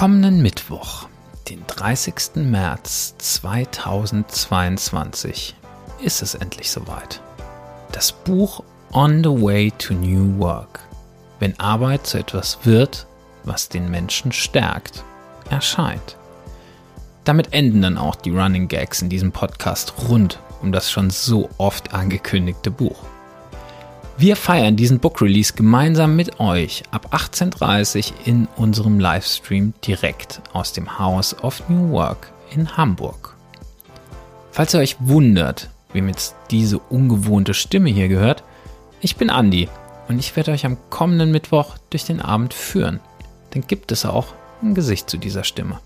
kommenden Mittwoch, den 30. März 2022, ist es endlich soweit. Das Buch On the Way to New Work. Wenn Arbeit zu etwas wird, was den Menschen stärkt, erscheint. Damit enden dann auch die Running Gags in diesem Podcast rund um das schon so oft angekündigte Buch. Wir feiern diesen Book Release gemeinsam mit euch ab 18.30 Uhr in unserem Livestream direkt aus dem House of New Work in Hamburg. Falls ihr euch wundert, wem jetzt diese ungewohnte Stimme hier gehört, ich bin Andi und ich werde euch am kommenden Mittwoch durch den Abend führen. Dann gibt es auch ein Gesicht zu dieser Stimme.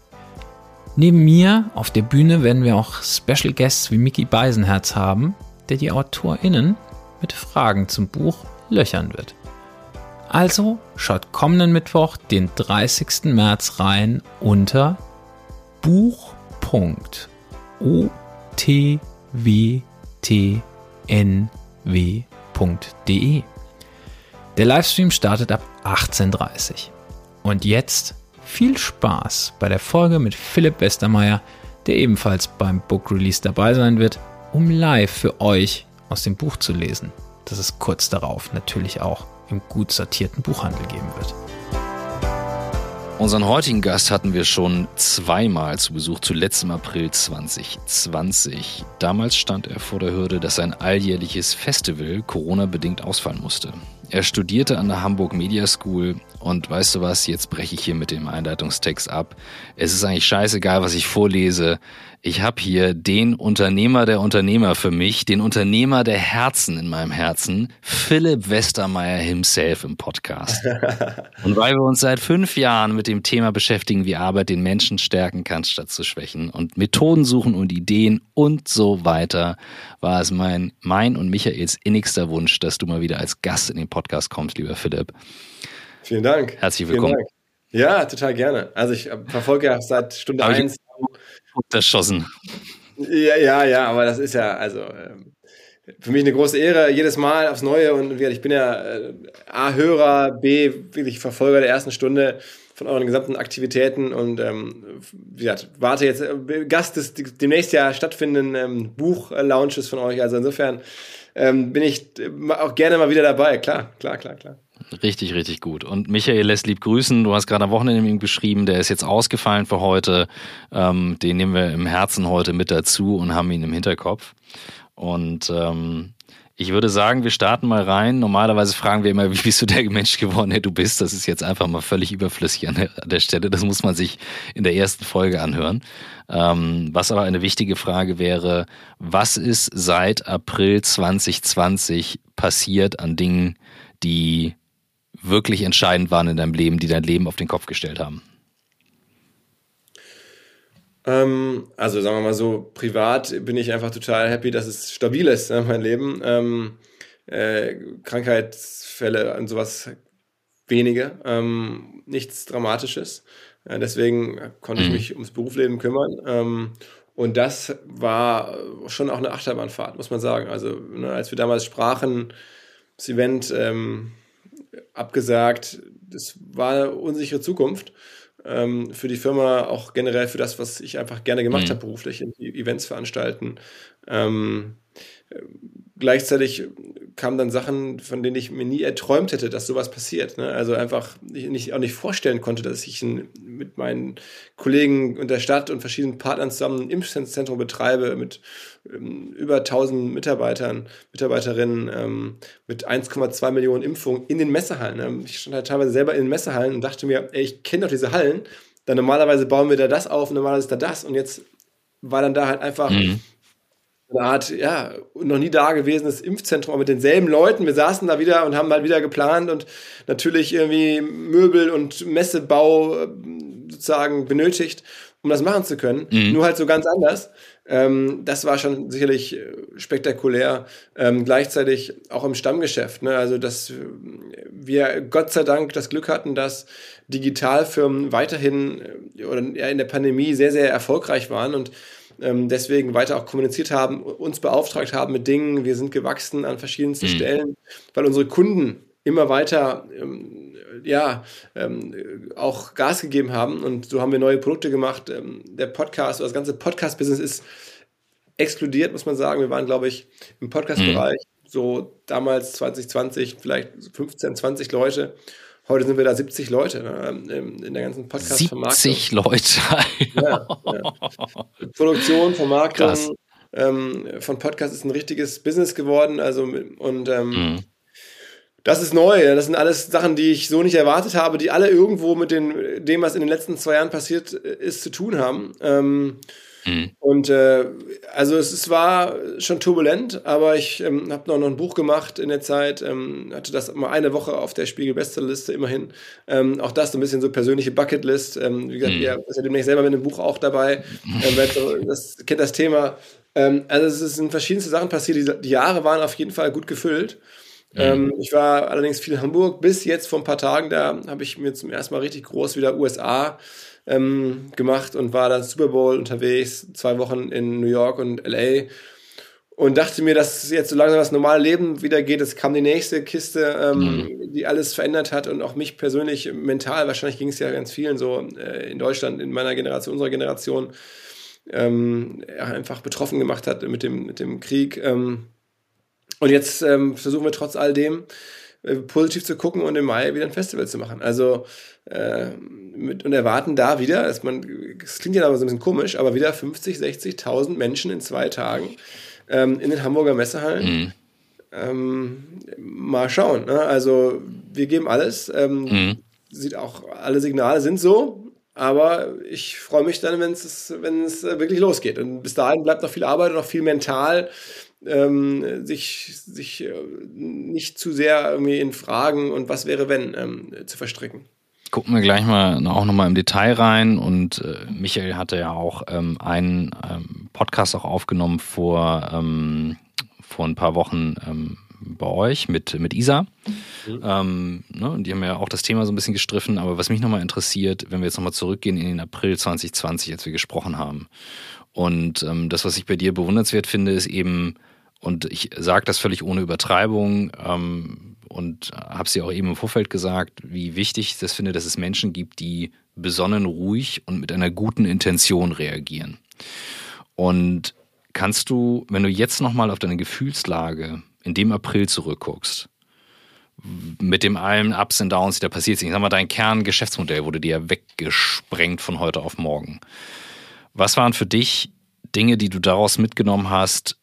Neben mir auf der Bühne werden wir auch Special Guests wie Mickey Beisenherz haben, der die AutorInnen mit Fragen zum Buch löchern wird. Also schaut kommenden Mittwoch, den 30. März rein unter buch.otwtnw.de. Der Livestream startet ab 18.30 Uhr. Und jetzt viel Spaß bei der Folge mit Philipp Westermeier, der ebenfalls beim Book Release dabei sein wird, um live für euch aus dem Buch zu lesen, das es kurz darauf natürlich auch im gut sortierten Buchhandel geben wird. Unseren heutigen Gast hatten wir schon zweimal zu Besuch, zuletzt im April 2020. Damals stand er vor der Hürde, dass sein alljährliches Festival Corona-bedingt ausfallen musste. Er studierte an der Hamburg Media School und weißt du was, jetzt breche ich hier mit dem Einleitungstext ab. Es ist eigentlich scheißegal, was ich vorlese. Ich habe hier den Unternehmer der Unternehmer für mich, den Unternehmer der Herzen in meinem Herzen, Philipp Westermeier himself im Podcast. und weil wir uns seit fünf Jahren mit dem Thema beschäftigen, wie Arbeit den Menschen stärken kann, statt zu schwächen und Methoden suchen und Ideen und so weiter, war es mein, mein und Michaels innigster Wunsch, dass du mal wieder als Gast in den Podcast kommst, lieber Philipp. Vielen Dank. Herzlich willkommen. Ja, total gerne. Also ich verfolge ja seit Stunde eins unterschossen. Ja, ja, ja, aber das ist ja, also ähm, für mich eine große Ehre, jedes Mal aufs Neue. Und ich bin ja äh, A, Hörer, B, wirklich Verfolger der ersten Stunde von euren gesamten Aktivitäten und ähm, wie gesagt, warte jetzt äh, Gast des demnächst ja stattfindenden ähm, Buch-Launches von euch. Also insofern ähm, bin ich auch gerne mal wieder dabei. Klar, klar, klar, klar. Richtig, richtig gut. Und Michael lässt lieb grüßen. Du hast gerade am Wochenende mit ihm geschrieben, der ist jetzt ausgefallen für heute. Ähm, den nehmen wir im Herzen heute mit dazu und haben ihn im Hinterkopf. Und ähm, ich würde sagen, wir starten mal rein. Normalerweise fragen wir immer, wie bist du der Mensch geworden, der du bist. Das ist jetzt einfach mal völlig überflüssig an der, an der Stelle. Das muss man sich in der ersten Folge anhören. Ähm, was aber eine wichtige Frage wäre, was ist seit April 2020 passiert an Dingen, die wirklich entscheidend waren in deinem Leben, die dein Leben auf den Kopf gestellt haben? Ähm, also sagen wir mal so, privat bin ich einfach total happy, dass es stabil ist, ne, mein Leben. Ähm, äh, Krankheitsfälle und sowas wenige, ähm, nichts Dramatisches. Äh, deswegen konnte ich mhm. mich ums Berufsleben kümmern. Ähm, und das war schon auch eine Achterbahnfahrt, muss man sagen. Also, ne, als wir damals sprachen, das Event ähm, abgesagt. Das war eine unsichere Zukunft ähm, für die Firma, auch generell für das, was ich einfach gerne gemacht mhm. habe beruflich, Events veranstalten. Ähm, gleichzeitig kamen dann Sachen, von denen ich mir nie erträumt hätte, dass sowas passiert. Ne? Also einfach nicht, auch nicht vorstellen konnte, dass ich ein, mit meinen Kollegen und der Stadt und verschiedenen Partnern zusammen ein Impfzentrum betreibe mit ähm, über 1000 Mitarbeitern, Mitarbeiterinnen, ähm, mit 1,2 Millionen Impfungen in den Messehallen. Ne? Ich stand halt teilweise selber in den Messehallen und dachte mir, ey, ich kenne doch diese Hallen. Dann normalerweise bauen wir da das auf, normalerweise ist da das und jetzt war dann da halt einfach mhm eine Art, ja, noch nie dagewesenes Impfzentrum mit denselben Leuten. Wir saßen da wieder und haben halt wieder geplant und natürlich irgendwie Möbel und Messebau äh, sozusagen benötigt, um das machen zu können. Mhm. Nur halt so ganz anders. Ähm, das war schon sicherlich äh, spektakulär. Ähm, gleichzeitig auch im Stammgeschäft. Ne? Also, dass wir Gott sei Dank das Glück hatten, dass Digitalfirmen weiterhin äh, oder in der Pandemie sehr, sehr erfolgreich waren und ähm, deswegen weiter auch kommuniziert haben, uns beauftragt haben mit Dingen. Wir sind gewachsen an verschiedensten mhm. Stellen, weil unsere Kunden immer weiter ähm, ja, ähm, auch Gas gegeben haben und so haben wir neue Produkte gemacht. Ähm, der Podcast, das ganze Podcast-Business ist explodiert, muss man sagen. Wir waren, glaube ich, im Podcast-Bereich mhm. so damals 2020 vielleicht 15, 20 Leute. Heute sind wir da 70 Leute ne, in der ganzen Podcast-Vermarktung. 70 Leute. ja, ja. Produktion, Vermarktung ähm, von Podcast ist ein richtiges Business geworden. Also und ähm, mhm. das ist neu. Das sind alles Sachen, die ich so nicht erwartet habe, die alle irgendwo mit den, dem, was in den letzten zwei Jahren passiert ist, zu tun haben. Ähm, Mhm. Und äh, also es, es, war schon turbulent, aber ich ähm, habe noch, noch ein Buch gemacht in der Zeit, ähm, hatte das mal eine Woche auf der Spiegel-Bestsellerliste immerhin. Ähm, auch das so ein bisschen so persönliche Bucketlist. Ähm, wie gesagt, mhm. ihr ist ja demnächst selber mit einem Buch auch dabei. Ähm, das kennt das Thema. Ähm, also es sind verschiedenste Sachen passiert. Die, die Jahre waren auf jeden Fall gut gefüllt. Mhm. Ähm, ich war allerdings viel in Hamburg. Bis jetzt vor ein paar Tagen, da habe ich mir zum ersten Mal richtig groß wieder USA ähm, gemacht und war dann Super Bowl unterwegs, zwei Wochen in New York und LA und dachte mir, dass jetzt so langsam das normale Leben wieder geht. Es kam die nächste Kiste, ähm, mhm. die alles verändert hat und auch mich persönlich mental, wahrscheinlich ging es ja ganz vielen so äh, in Deutschland, in meiner Generation, unserer Generation, ähm, einfach betroffen gemacht hat mit dem, mit dem Krieg. Ähm, und jetzt ähm, versuchen wir trotz all dem positiv zu gucken und im Mai wieder ein Festival zu machen. Also äh, mit, und erwarten da wieder, dass man, das klingt ja aber so ein bisschen komisch, aber wieder 50, 60.000 Menschen in zwei Tagen ähm, in den Hamburger Messehallen. Mhm. Ähm, mal schauen. Ne? Also wir geben alles. Ähm, mhm. Sieht auch, alle Signale sind so, aber ich freue mich dann, wenn es wenn es wirklich losgeht. Und bis dahin bleibt noch viel Arbeit und noch viel mental ähm, sich, sich äh, nicht zu sehr irgendwie in Fragen und was wäre wenn ähm, zu verstricken. Gucken wir gleich mal auch nochmal im Detail rein und äh, Michael hatte ja auch ähm, einen ähm, Podcast auch aufgenommen vor, ähm, vor ein paar Wochen ähm, bei euch mit, mit Isa. Mhm. Ähm, ne, und die haben ja auch das Thema so ein bisschen gestriffen. Aber was mich nochmal interessiert, wenn wir jetzt nochmal zurückgehen in den April 2020, als wir gesprochen haben. Und ähm, das, was ich bei dir bewundernswert finde, ist eben, und ich sage das völlig ohne Übertreibung ähm, und habe es ja auch eben im Vorfeld gesagt, wie wichtig ich das finde, dass es Menschen gibt, die besonnen, ruhig und mit einer guten Intention reagieren. Und kannst du, wenn du jetzt nochmal auf deine Gefühlslage in dem April zurückguckst, mit dem allen Ups und Downs, die da passiert sind, ich sag mal, dein Kerngeschäftsmodell wurde dir ja weggesprengt von heute auf morgen. Was waren für dich Dinge, die du daraus mitgenommen hast,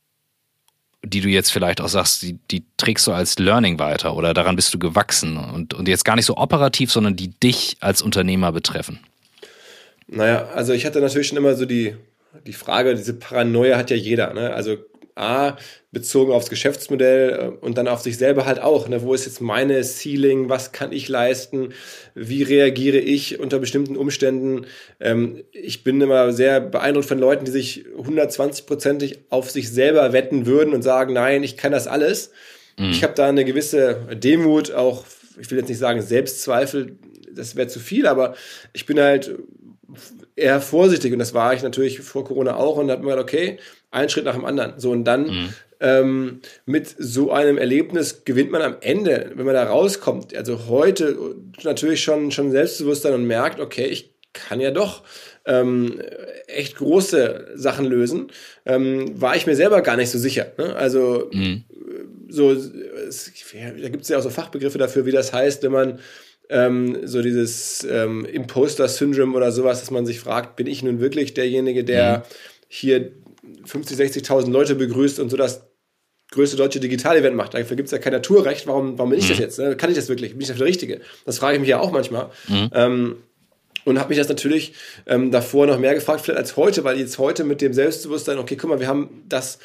die du jetzt vielleicht auch sagst, die, die trägst du als Learning weiter oder daran bist du gewachsen und, und jetzt gar nicht so operativ, sondern die dich als Unternehmer betreffen? Naja, also ich hatte natürlich schon immer so die, die Frage, diese Paranoia hat ja jeder. Ne? Also A, bezogen aufs Geschäftsmodell äh, und dann auf sich selber halt auch. Ne? Wo ist jetzt meine Ceiling? Was kann ich leisten? Wie reagiere ich unter bestimmten Umständen? Ähm, ich bin immer sehr beeindruckt von Leuten, die sich 120-prozentig auf sich selber wetten würden und sagen, nein, ich kann das alles. Mhm. Ich habe da eine gewisse Demut, auch, ich will jetzt nicht sagen Selbstzweifel, das wäre zu viel, aber ich bin halt eher vorsichtig und das war ich natürlich vor Corona auch und da hat man gedacht, okay, ein Schritt nach dem anderen. So und dann mhm. ähm, mit so einem Erlebnis gewinnt man am Ende, wenn man da rauskommt, also heute natürlich schon, schon Selbstbewusstsein und merkt, okay, ich kann ja doch ähm, echt große Sachen lösen, ähm, war ich mir selber gar nicht so sicher. Ne? Also mhm. so, es, da gibt es ja auch so Fachbegriffe dafür, wie das heißt, wenn man ähm, so dieses ähm, Imposter-Syndrom oder sowas, dass man sich fragt, bin ich nun wirklich derjenige, der mhm. hier 50, 60.000 Leute begrüßt und so das größte deutsche Digital-Event macht. Dafür gibt es ja kein Naturrecht. Warum, warum bin ich mhm. das jetzt? Ne? Kann ich das wirklich? Bin ich dafür der Richtige? Das frage ich mich ja auch manchmal. Mhm. Ähm, und habe mich das natürlich ähm, davor noch mehr gefragt, vielleicht als heute, weil jetzt heute mit dem Selbstbewusstsein, okay, guck mal, wir haben das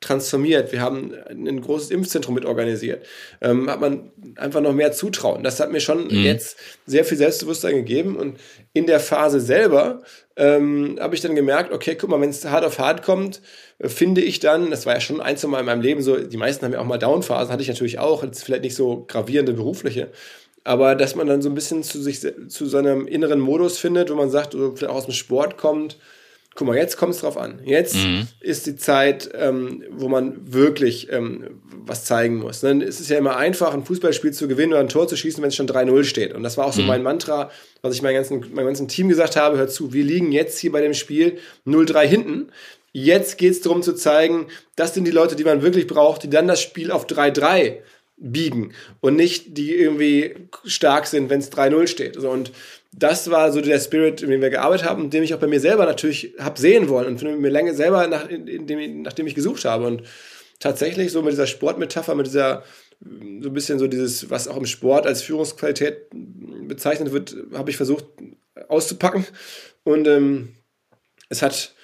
transformiert. Wir haben ein großes Impfzentrum mit organisiert. Ähm, hat man einfach noch mehr Zutrauen. Das hat mir schon mhm. jetzt sehr viel Selbstbewusstsein gegeben. Und in der Phase selber ähm, habe ich dann gemerkt, okay, guck mal, wenn es hart auf hart kommt, äh, finde ich dann, das war ja schon ein, zwei Mal in meinem Leben so, die meisten haben ja auch mal Downphasen, hatte ich natürlich auch, jetzt vielleicht nicht so gravierende berufliche. Aber dass man dann so ein bisschen zu sich, zu seinem inneren Modus findet, wo man sagt, oder vielleicht auch aus dem Sport kommt, guck mal, jetzt kommt es drauf an. Jetzt mhm. ist die Zeit, ähm, wo man wirklich ähm, was zeigen muss. Dann ist es ja immer einfach, ein Fußballspiel zu gewinnen oder ein Tor zu schießen, wenn es schon 3-0 steht. Und das war auch so mhm. mein Mantra, was ich meinem ganzen, meinem ganzen Team gesagt habe, hör zu, wir liegen jetzt hier bei dem Spiel 0-3 hinten. Jetzt geht es darum zu zeigen, das sind die Leute, die man wirklich braucht, die dann das Spiel auf 3-3 biegen und nicht die irgendwie stark sind, wenn es 3-0 steht. Also und das war so der Spirit, in dem wir gearbeitet haben, und dem ich auch bei mir selber natürlich habe sehen wollen und mir lange selber nach, dem, nachdem ich gesucht habe. Und tatsächlich so mit dieser Sportmetapher, mit dieser so ein bisschen so dieses, was auch im Sport als Führungsqualität bezeichnet wird, habe ich versucht auszupacken. Und ähm, es hat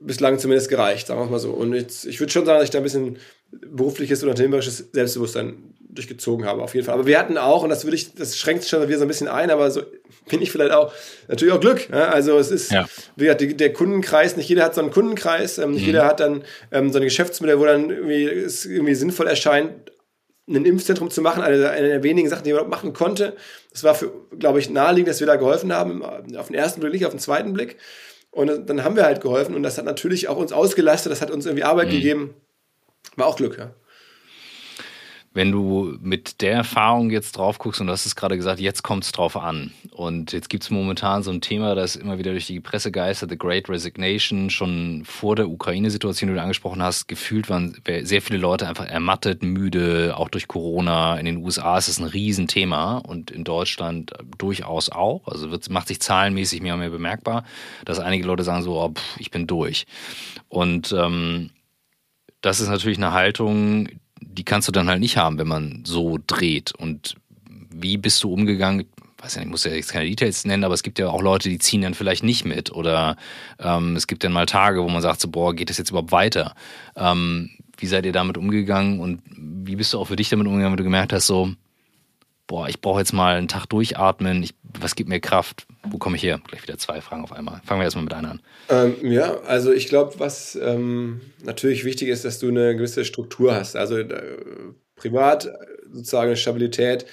bislang zumindest gereicht, sagen wir mal so. Und jetzt, ich würde schon sagen, dass ich da ein bisschen berufliches und unternehmerisches Selbstbewusstsein durchgezogen habe, auf jeden Fall. Aber wir hatten auch, und das würde ich, das schränkt schon wieder so ein bisschen ein, aber so bin ich vielleicht auch, natürlich auch Glück. Ja? Also es ist, ja. wie gesagt, der Kundenkreis, nicht jeder hat so einen Kundenkreis, ähm, nicht mhm. jeder hat dann ähm, so ein Geschäftsmodell, wo dann irgendwie es irgendwie sinnvoll erscheint, ein Impfzentrum zu machen, eine, eine der wenigen Sachen, die man machen konnte. Das war für, glaube ich, naheliegend, dass wir da geholfen haben, auf den ersten Blick, nicht auf den zweiten Blick. Und dann haben wir halt geholfen und das hat natürlich auch uns ausgelastet, das hat uns irgendwie Arbeit mhm. gegeben. War auch Glück, ja. Wenn du mit der Erfahrung jetzt drauf guckst und du hast es gerade gesagt, jetzt kommt es drauf an. Und jetzt gibt es momentan so ein Thema, das immer wieder durch die Presse geistert, The Great Resignation. Schon vor der Ukraine-Situation, die du angesprochen hast, gefühlt waren sehr viele Leute einfach ermattet, müde, auch durch Corona. In den USA ist es ein Riesenthema und in Deutschland durchaus auch. Also wird, macht sich zahlenmäßig mehr und mehr bemerkbar, dass einige Leute sagen so, oh, pff, ich bin durch. Und ähm, das ist natürlich eine Haltung, die kannst du dann halt nicht haben, wenn man so dreht. Und wie bist du umgegangen? Ich weiß ja, ich muss ja jetzt keine Details nennen, aber es gibt ja auch Leute, die ziehen dann vielleicht nicht mit. Oder ähm, es gibt dann mal Tage, wo man sagt, so, boah, geht das jetzt überhaupt weiter? Ähm, wie seid ihr damit umgegangen und wie bist du auch für dich damit umgegangen, wenn du gemerkt hast, so, boah, ich brauche jetzt mal einen Tag durchatmen, ich, was gibt mir Kraft? Wo komme ich her? Gleich wieder zwei Fragen auf einmal. Fangen wir erstmal mit einer an. Ähm, ja, also ich glaube, was ähm, natürlich wichtig ist, dass du eine gewisse Struktur hast. Also äh, privat sozusagen Stabilität.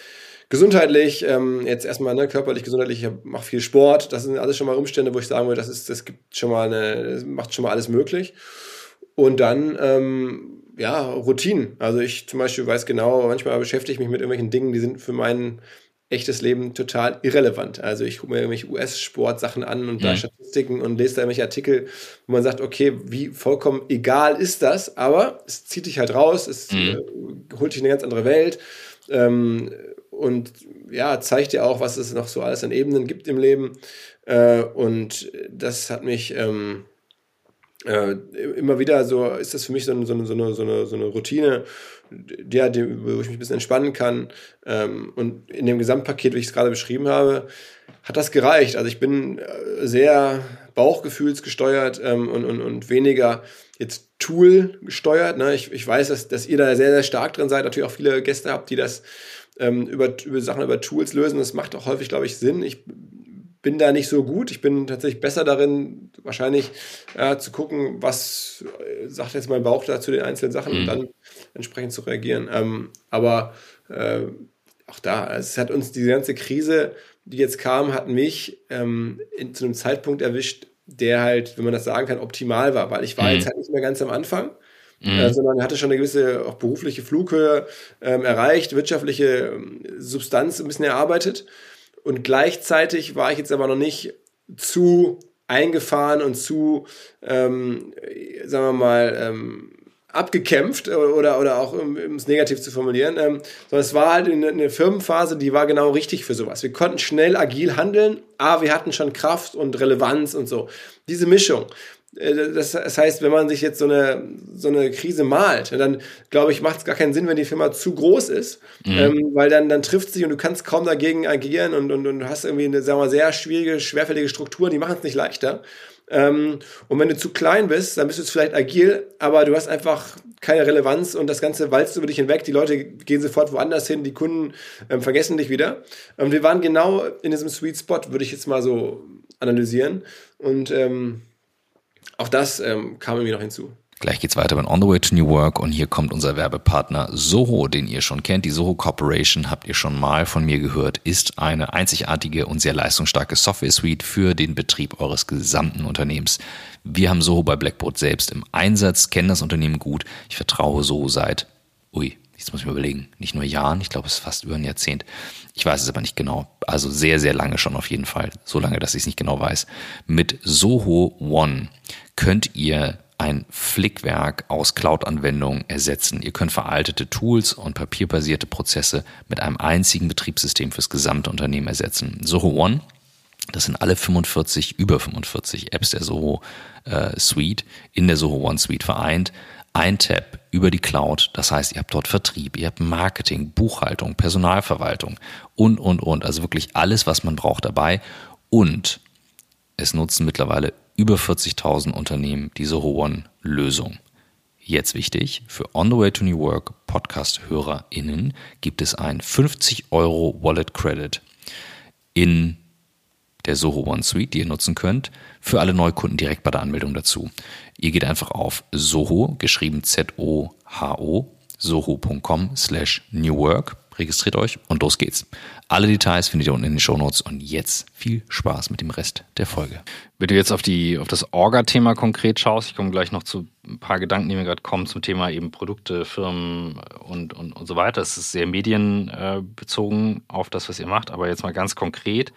Gesundheitlich, ähm, jetzt erstmal ne, körperlich, gesundheitlich, ich mache viel Sport. Das sind alles schon mal Umstände, wo ich sagen würde, das, ist, das gibt schon mal eine, macht schon mal alles möglich. Und dann ähm, ja, Routinen. Also ich zum Beispiel weiß genau, manchmal beschäftige ich mich mit irgendwelchen Dingen, die sind für mein echtes Leben total irrelevant. Also ich gucke mir irgendwelche US-Sportsachen an und mhm. da Statistiken und lese da irgendwelche Artikel, wo man sagt, okay, wie vollkommen egal ist das, aber es zieht dich halt raus, es mhm. äh, holt dich in eine ganz andere Welt ähm, und ja, zeigt dir auch, was es noch so alles an Ebenen gibt im Leben. Äh, und das hat mich ähm, äh, immer wieder so ist das für mich so eine, so eine, so eine, so eine, Routine, die, wo ich mich ein bisschen entspannen kann. Ähm, und in dem Gesamtpaket, wie ich es gerade beschrieben habe, hat das gereicht. Also ich bin äh, sehr bauchgefühlsgesteuert ähm, und, und, und weniger jetzt Tool gesteuert. Ne? Ich, ich weiß, dass, dass ihr da sehr, sehr stark drin seid. Natürlich auch viele Gäste habt, die das ähm, über, über Sachen über Tools lösen. Das macht auch häufig, glaube ich, Sinn. Ich bin da nicht so gut. Ich bin tatsächlich besser darin, wahrscheinlich äh, zu gucken, was äh, sagt jetzt mein Bauch da zu den einzelnen Sachen mhm. und dann entsprechend zu reagieren. Ähm, aber äh, auch da, es hat uns diese ganze Krise, die jetzt kam, hat mich ähm, in, zu einem Zeitpunkt erwischt, der halt, wenn man das sagen kann, optimal war, weil ich war mhm. jetzt halt nicht mehr ganz am Anfang. Mhm. Äh, sondern hatte schon eine gewisse auch berufliche Flughöhe ähm, erreicht, wirtschaftliche ähm, Substanz ein bisschen erarbeitet und gleichzeitig war ich jetzt aber noch nicht zu eingefahren und zu, ähm, sagen wir mal, ähm, abgekämpft oder, oder auch um es negativ zu formulieren, ähm, sondern es war halt eine, eine Firmenphase, die war genau richtig für sowas. Wir konnten schnell agil handeln, aber wir hatten schon Kraft und Relevanz und so. Diese Mischung, das, das heißt, wenn man sich jetzt so eine, so eine Krise malt, dann glaube ich, macht es gar keinen Sinn, wenn die Firma zu groß ist, mhm. ähm, weil dann, dann trifft sich und du kannst kaum dagegen agieren und, und, und hast irgendwie eine, sagen wir mal, sehr schwierige, schwerfällige Struktur, die machen es nicht leichter. Ähm, und wenn du zu klein bist, dann bist du vielleicht agil, aber du hast einfach keine Relevanz und das Ganze walzt über dich hinweg. Die Leute gehen sofort woanders hin, die Kunden ähm, vergessen dich wieder. Und wir waren genau in diesem Sweet Spot, würde ich jetzt mal so analysieren. Und ähm, auch das ähm, kam irgendwie noch hinzu. Gleich geht's weiter mit On the Way to New Work und hier kommt unser Werbepartner Soho, den ihr schon kennt. Die Soho Corporation habt ihr schon mal von mir gehört, ist eine einzigartige und sehr leistungsstarke Software Suite für den Betrieb eures gesamten Unternehmens. Wir haben Soho bei Blackboard selbst im Einsatz, kennen das Unternehmen gut. Ich vertraue Soho seit, ui, jetzt muss ich mir überlegen, nicht nur Jahren, ich glaube es ist fast über ein Jahrzehnt. Ich weiß es aber nicht genau. Also sehr, sehr lange schon auf jeden Fall. So lange, dass ich es nicht genau weiß. Mit Soho One könnt ihr ein Flickwerk aus Cloud-Anwendungen ersetzen. Ihr könnt veraltete Tools und papierbasierte Prozesse mit einem einzigen Betriebssystem fürs gesamte Unternehmen ersetzen. Soho One, das sind alle 45, über 45 Apps der Soho äh, Suite in der Soho One Suite vereint. Ein Tab über die Cloud, das heißt, ihr habt dort Vertrieb, ihr habt Marketing, Buchhaltung, Personalverwaltung und, und, und. Also wirklich alles, was man braucht dabei. Und es nutzen mittlerweile über 40.000 Unternehmen diese One-Lösung. Jetzt wichtig, für On the Way to New Work Podcast-HörerInnen gibt es ein 50 Euro Wallet Credit in der Soho One Suite, die ihr nutzen könnt, für alle Neukunden direkt bei der Anmeldung dazu. Ihr geht einfach auf Soho, geschrieben Z-O-H-O, soho.com slash New Work registriert euch und los geht's. Alle Details findet ihr unten in den Shownotes und jetzt viel Spaß mit dem Rest der Folge. Wenn du jetzt auf, die, auf das Orga-Thema konkret schaust, ich komme gleich noch zu ein paar Gedanken, die mir gerade kommen zum Thema eben Produkte, Firmen und, und, und so weiter. Es ist sehr medienbezogen auf das, was ihr macht, aber jetzt mal ganz konkret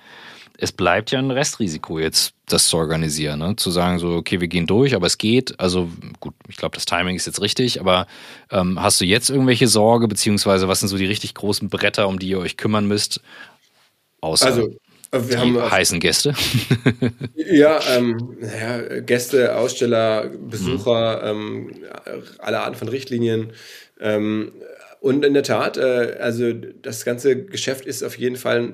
es bleibt ja ein Restrisiko jetzt, das zu organisieren, ne? zu sagen so, okay, wir gehen durch, aber es geht. Also gut, ich glaube, das Timing ist jetzt richtig, aber ähm, hast du jetzt irgendwelche Sorge, beziehungsweise was sind so die richtig großen Bretter, um die ihr euch kümmern müsst? Außer also, wir die haben heißen Gäste. ja, ähm, ja, Gäste, Aussteller, Besucher, mhm. ähm, alle Arten von Richtlinien. Ähm, und in der Tat, äh, also das ganze Geschäft ist auf jeden Fall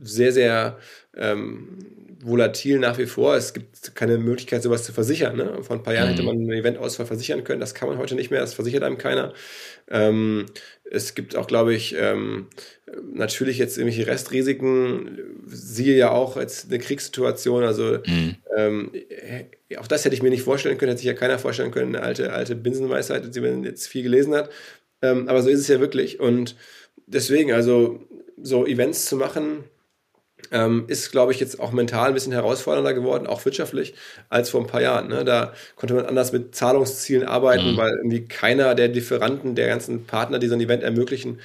sehr, sehr ähm, volatil nach wie vor. Es gibt keine Möglichkeit, sowas zu versichern. Ne? Vor ein paar Jahren mhm. hätte man einen Eventausfall versichern können. Das kann man heute nicht mehr. Das versichert einem keiner. Ähm, es gibt auch, glaube ich, ähm, natürlich jetzt irgendwelche Restrisiken. Siehe ja auch jetzt eine Kriegssituation. Also mhm. ähm, auch das hätte ich mir nicht vorstellen können. Hätte sich ja keiner vorstellen können. Eine alte, alte Binsenweisheit, die man jetzt viel gelesen hat. Ähm, aber so ist es ja wirklich. Und deswegen, also so Events zu machen, ähm, ist, glaube ich, jetzt auch mental ein bisschen herausfordernder geworden, auch wirtschaftlich, als vor ein paar Jahren. Ne? Da konnte man anders mit Zahlungszielen arbeiten, mhm. weil irgendwie keiner der Lieferanten, der ganzen Partner, die so ein Event ermöglichen,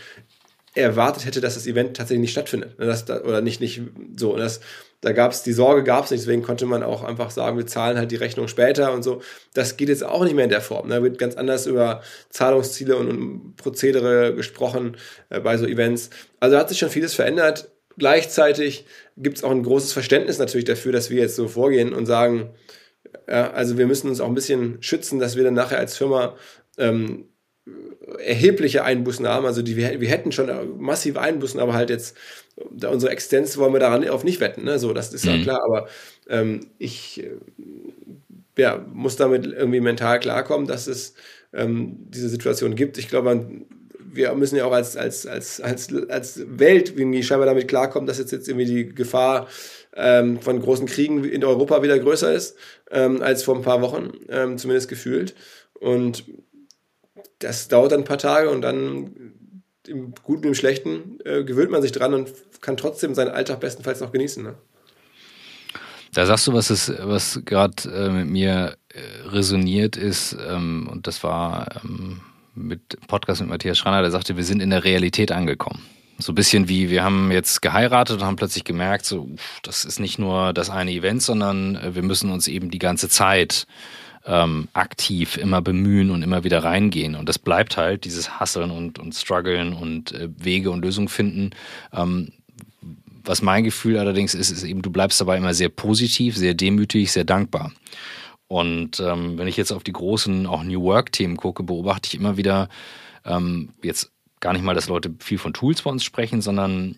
erwartet hätte, dass das Event tatsächlich nicht stattfindet. Ne? Das, oder nicht, nicht so. Und das, da gab es die Sorge, gab es nicht. Deswegen konnte man auch einfach sagen, wir zahlen halt die Rechnung später und so. Das geht jetzt auch nicht mehr in der Form. Da ne? wird ganz anders über Zahlungsziele und, und Prozedere gesprochen äh, bei so Events. Also hat sich schon vieles verändert Gleichzeitig gibt es auch ein großes Verständnis natürlich dafür, dass wir jetzt so vorgehen und sagen, ja, also wir müssen uns auch ein bisschen schützen, dass wir dann nachher als Firma ähm, erhebliche Einbußen haben. Also die, wir, wir hätten schon massive Einbußen, aber halt jetzt da unsere Existenz wollen wir daran auf nicht wetten. Ne? So, das ist ja mhm. klar. Aber ähm, ich äh, ja, muss damit irgendwie mental klarkommen, dass es ähm, diese Situation gibt. Ich glaube, man wir müssen ja auch als, als, als, als, als Welt irgendwie scheinbar damit klarkommen, dass jetzt, jetzt irgendwie die Gefahr ähm, von großen Kriegen in Europa wieder größer ist ähm, als vor ein paar Wochen, ähm, zumindest gefühlt. Und das dauert dann ein paar Tage und dann im Guten im Schlechten äh, gewöhnt man sich dran und kann trotzdem seinen Alltag bestenfalls noch genießen. Ne? Da sagst du, was ist, was gerade äh, mit mir äh, resoniert ist, ähm, und das war ähm, mit Podcast mit Matthias Schreiner, der sagte, wir sind in der Realität angekommen. So ein bisschen wie, wir haben jetzt geheiratet und haben plötzlich gemerkt, so, das ist nicht nur das eine Event, sondern äh, wir müssen uns eben die ganze Zeit ähm, aktiv immer bemühen und immer wieder reingehen. Und das bleibt halt, dieses Hasseln und, und Struggeln und äh, Wege und Lösungen finden. Ähm, was mein Gefühl allerdings ist, ist eben, du bleibst dabei immer sehr positiv, sehr demütig, sehr dankbar. Und ähm, wenn ich jetzt auf die großen auch New Work-Themen gucke, beobachte ich immer wieder ähm, jetzt gar nicht mal, dass Leute viel von Tools bei uns sprechen, sondern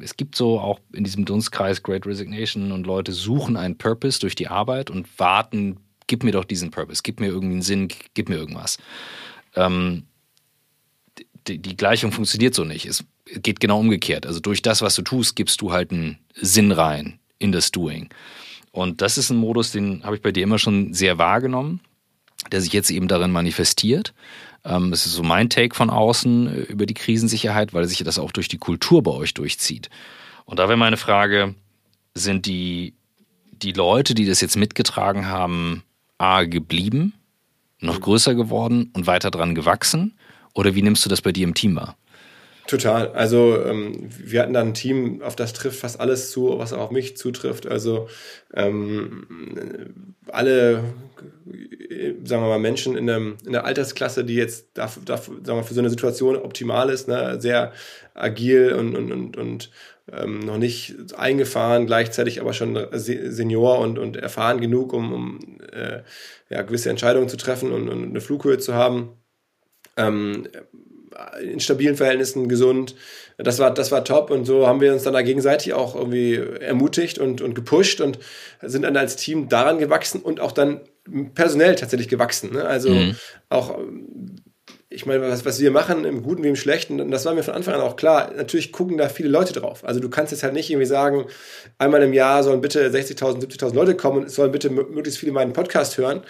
es gibt so auch in diesem Dunstkreis Great Resignation und Leute suchen einen Purpose durch die Arbeit und warten, gib mir doch diesen Purpose, gib mir irgendwie einen Sinn, gib mir irgendwas. Ähm, die, die Gleichung funktioniert so nicht. Es geht genau umgekehrt. Also durch das, was du tust, gibst du halt einen Sinn rein in das Doing. Und das ist ein Modus, den habe ich bei dir immer schon sehr wahrgenommen. der sich jetzt eben darin manifestiert. Ähm, das ist so mein Take von außen äh, über die Krisensicherheit, weil sich das auch durch die Kultur bei euch durchzieht. Und da wäre meine Frage, sind die, die Leute, die das jetzt mitgetragen haben, A, geblieben, noch größer geworden und weiter dran gewachsen? Oder wie nimmst du das bei dir im Team wahr? Total. Also ähm, wir hatten dann ein Team, auf das trifft fast alles zu, was auch auf mich zutrifft. Also ähm, alle, sagen wir mal, Menschen in, einem, in der Altersklasse, die jetzt dafür, dafür, sagen wir, für so eine Situation optimal ist, ne? sehr agil und, und, und, und ähm, noch nicht eingefahren, gleichzeitig aber schon Senior und, und erfahren genug, um, um äh, ja, gewisse Entscheidungen zu treffen und, und eine Flughöhe zu haben. Ähm, in stabilen Verhältnissen gesund. Das war, das war top und so haben wir uns dann da gegenseitig auch irgendwie ermutigt und, und gepusht und sind dann als Team daran gewachsen und auch dann personell tatsächlich gewachsen. Ne? Also mhm. auch, ich meine, was, was wir machen, im Guten wie im Schlechten, und das war mir von Anfang an auch klar, natürlich gucken da viele Leute drauf. Also du kannst jetzt halt nicht irgendwie sagen, einmal im Jahr sollen bitte 60.000, 70.000 Leute kommen und sollen bitte möglichst viele meinen Podcast hören.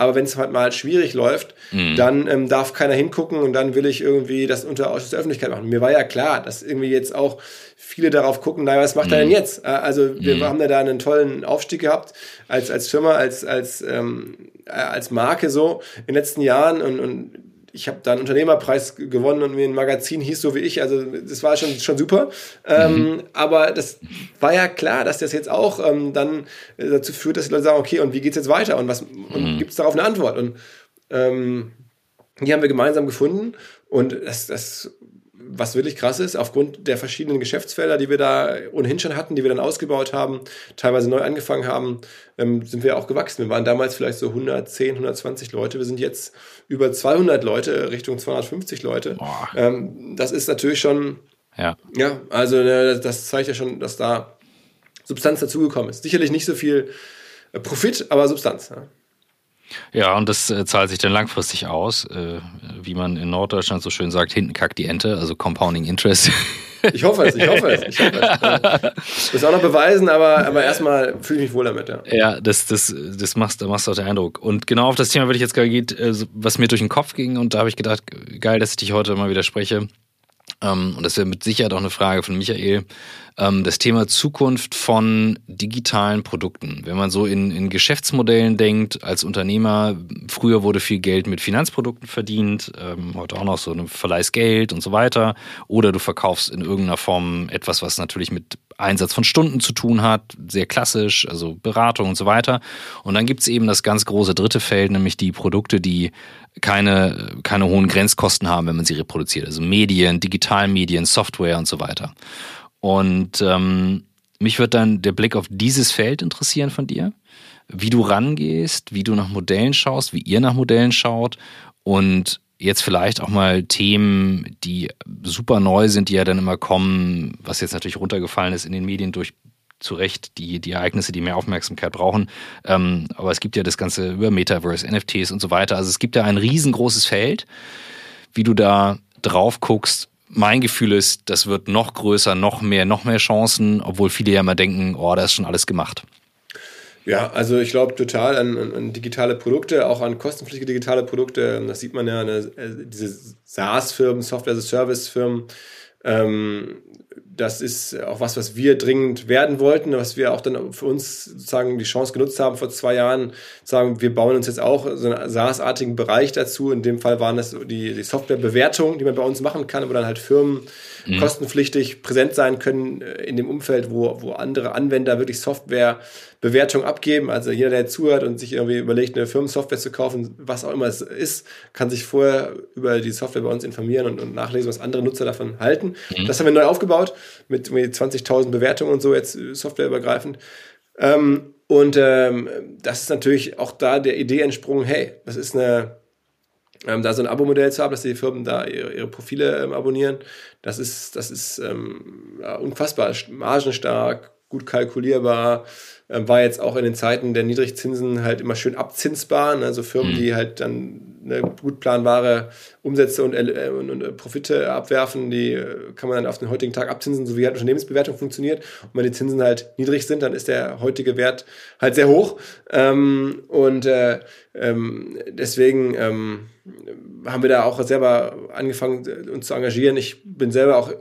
Aber wenn es halt mal schwierig läuft, mhm. dann ähm, darf keiner hingucken und dann will ich irgendwie das unter Ausschuss der Öffentlichkeit machen. Mir war ja klar, dass irgendwie jetzt auch viele darauf gucken, naja, was macht mhm. er denn mhm. jetzt? Äh, also wir mhm. haben ja da einen tollen Aufstieg gehabt als, als Firma, als, als, ähm, äh, als Marke so in den letzten Jahren und, und ich habe da einen Unternehmerpreis gewonnen und mir ein Magazin hieß so wie ich. Also das war schon, schon super. Ähm, mhm. Ähm, aber das war ja klar, dass das jetzt auch ähm, dann dazu führt, dass die Leute sagen, okay, und wie geht's jetzt weiter? Und was und mhm. gibt es darauf eine Antwort? Und ähm, die haben wir gemeinsam gefunden. Und das, das was wirklich krass ist, aufgrund der verschiedenen Geschäftsfelder, die wir da ohnehin schon hatten, die wir dann ausgebaut haben, teilweise neu angefangen haben, ähm, sind wir auch gewachsen. Wir waren damals vielleicht so 110, 120 Leute. Wir sind jetzt über 200 Leute, Richtung 250 Leute. Ähm, das ist natürlich schon, ja, ja also äh, das zeigt ja schon, dass da Substanz dazugekommen ist. Sicherlich nicht so viel äh, Profit, aber Substanz. Ja. Ja, und das äh, zahlt sich dann langfristig aus. Äh, wie man in Norddeutschland so schön sagt, hinten kackt die Ente, also Compounding Interest. Ich hoffe es, ich hoffe es. Ich hoffe es. Muss auch noch beweisen, aber, aber erstmal fühle ich mich wohl damit, ja. Ja, das, das, das machst, machst du auch den Eindruck. Und genau auf das Thema würde ich jetzt gerade gehen, äh, was mir durch den Kopf ging, und da habe ich gedacht, geil, dass ich dich heute mal wieder spreche. Ähm, und das wäre mit Sicherheit auch eine Frage von Michael, ähm, das Thema Zukunft von digitalen Produkten. Wenn man so in, in Geschäftsmodellen denkt, als Unternehmer, früher wurde viel Geld mit Finanzprodukten verdient, ähm, heute auch noch so ein Verleihsgeld und so weiter. Oder du verkaufst in irgendeiner Form etwas, was natürlich mit Einsatz von Stunden zu tun hat, sehr klassisch, also Beratung und so weiter. Und dann gibt's eben das ganz große dritte Feld, nämlich die Produkte, die keine, keine hohen Grenzkosten haben, wenn man sie reproduziert. Also Medien, Digitalmedien, Software und so weiter. Und ähm, mich wird dann der Blick auf dieses Feld interessieren von dir, wie du rangehst, wie du nach Modellen schaust, wie ihr nach Modellen schaut und jetzt vielleicht auch mal Themen, die super neu sind, die ja dann immer kommen, was jetzt natürlich runtergefallen ist in den Medien durch zu Recht die, die Ereignisse, die mehr Aufmerksamkeit brauchen. Ähm, aber es gibt ja das Ganze über Metaverse, NFTs und so weiter. Also es gibt ja ein riesengroßes Feld, wie du da drauf guckst. Mein Gefühl ist, das wird noch größer, noch mehr, noch mehr Chancen, obwohl viele ja immer denken, oh, da ist schon alles gemacht. Ja, also ich glaube total an, an, an, digitale Produkte, auch an kostenpflichtige digitale Produkte. Das sieht man ja, eine, diese SaaS-Firmen, Software-as-a-Service-Firmen, ähm, das ist auch was, was wir dringend werden wollten, was wir auch dann für uns sozusagen die Chance genutzt haben vor zwei Jahren, sagen, wir bauen uns jetzt auch so einen SaaS-artigen Bereich dazu. In dem Fall waren das die, die Softwarebewertungen, die man bei uns machen kann, wo dann halt Firmen mhm. kostenpflichtig präsent sein können äh, in dem Umfeld, wo, wo andere Anwender wirklich Softwarebewertung abgeben. Also jeder, der zuhört und sich irgendwie überlegt, eine Firmensoftware zu kaufen, was auch immer es ist, kann sich vorher über die Software bei uns informieren und, und nachlesen, was andere Nutzer davon halten. Mhm. Das haben wir neu aufgebaut mit 20.000 Bewertungen und so jetzt äh, softwareübergreifend. Ähm, und ähm, das ist natürlich auch da der Idee entsprungen, hey, das ist eine ähm, da so ein Abo-Modell zu haben, dass die Firmen da ihre, ihre Profile ähm, abonnieren, das ist, das ist ähm, ja, unfassbar margenstark, gut kalkulierbar, war jetzt auch in den Zeiten der Niedrigzinsen halt immer schön abzinsbar. Ne? Also Firmen, mhm. die halt dann eine gut planbare Umsätze und, äh, und, und, Profite abwerfen, die äh, kann man dann auf den heutigen Tag abzinsen, so wie halt Unternehmensbewertung funktioniert. Und wenn die Zinsen halt niedrig sind, dann ist der heutige Wert halt sehr hoch. Ähm, und äh, ähm, deswegen ähm, haben wir da auch selber angefangen, uns zu engagieren. Ich bin selber auch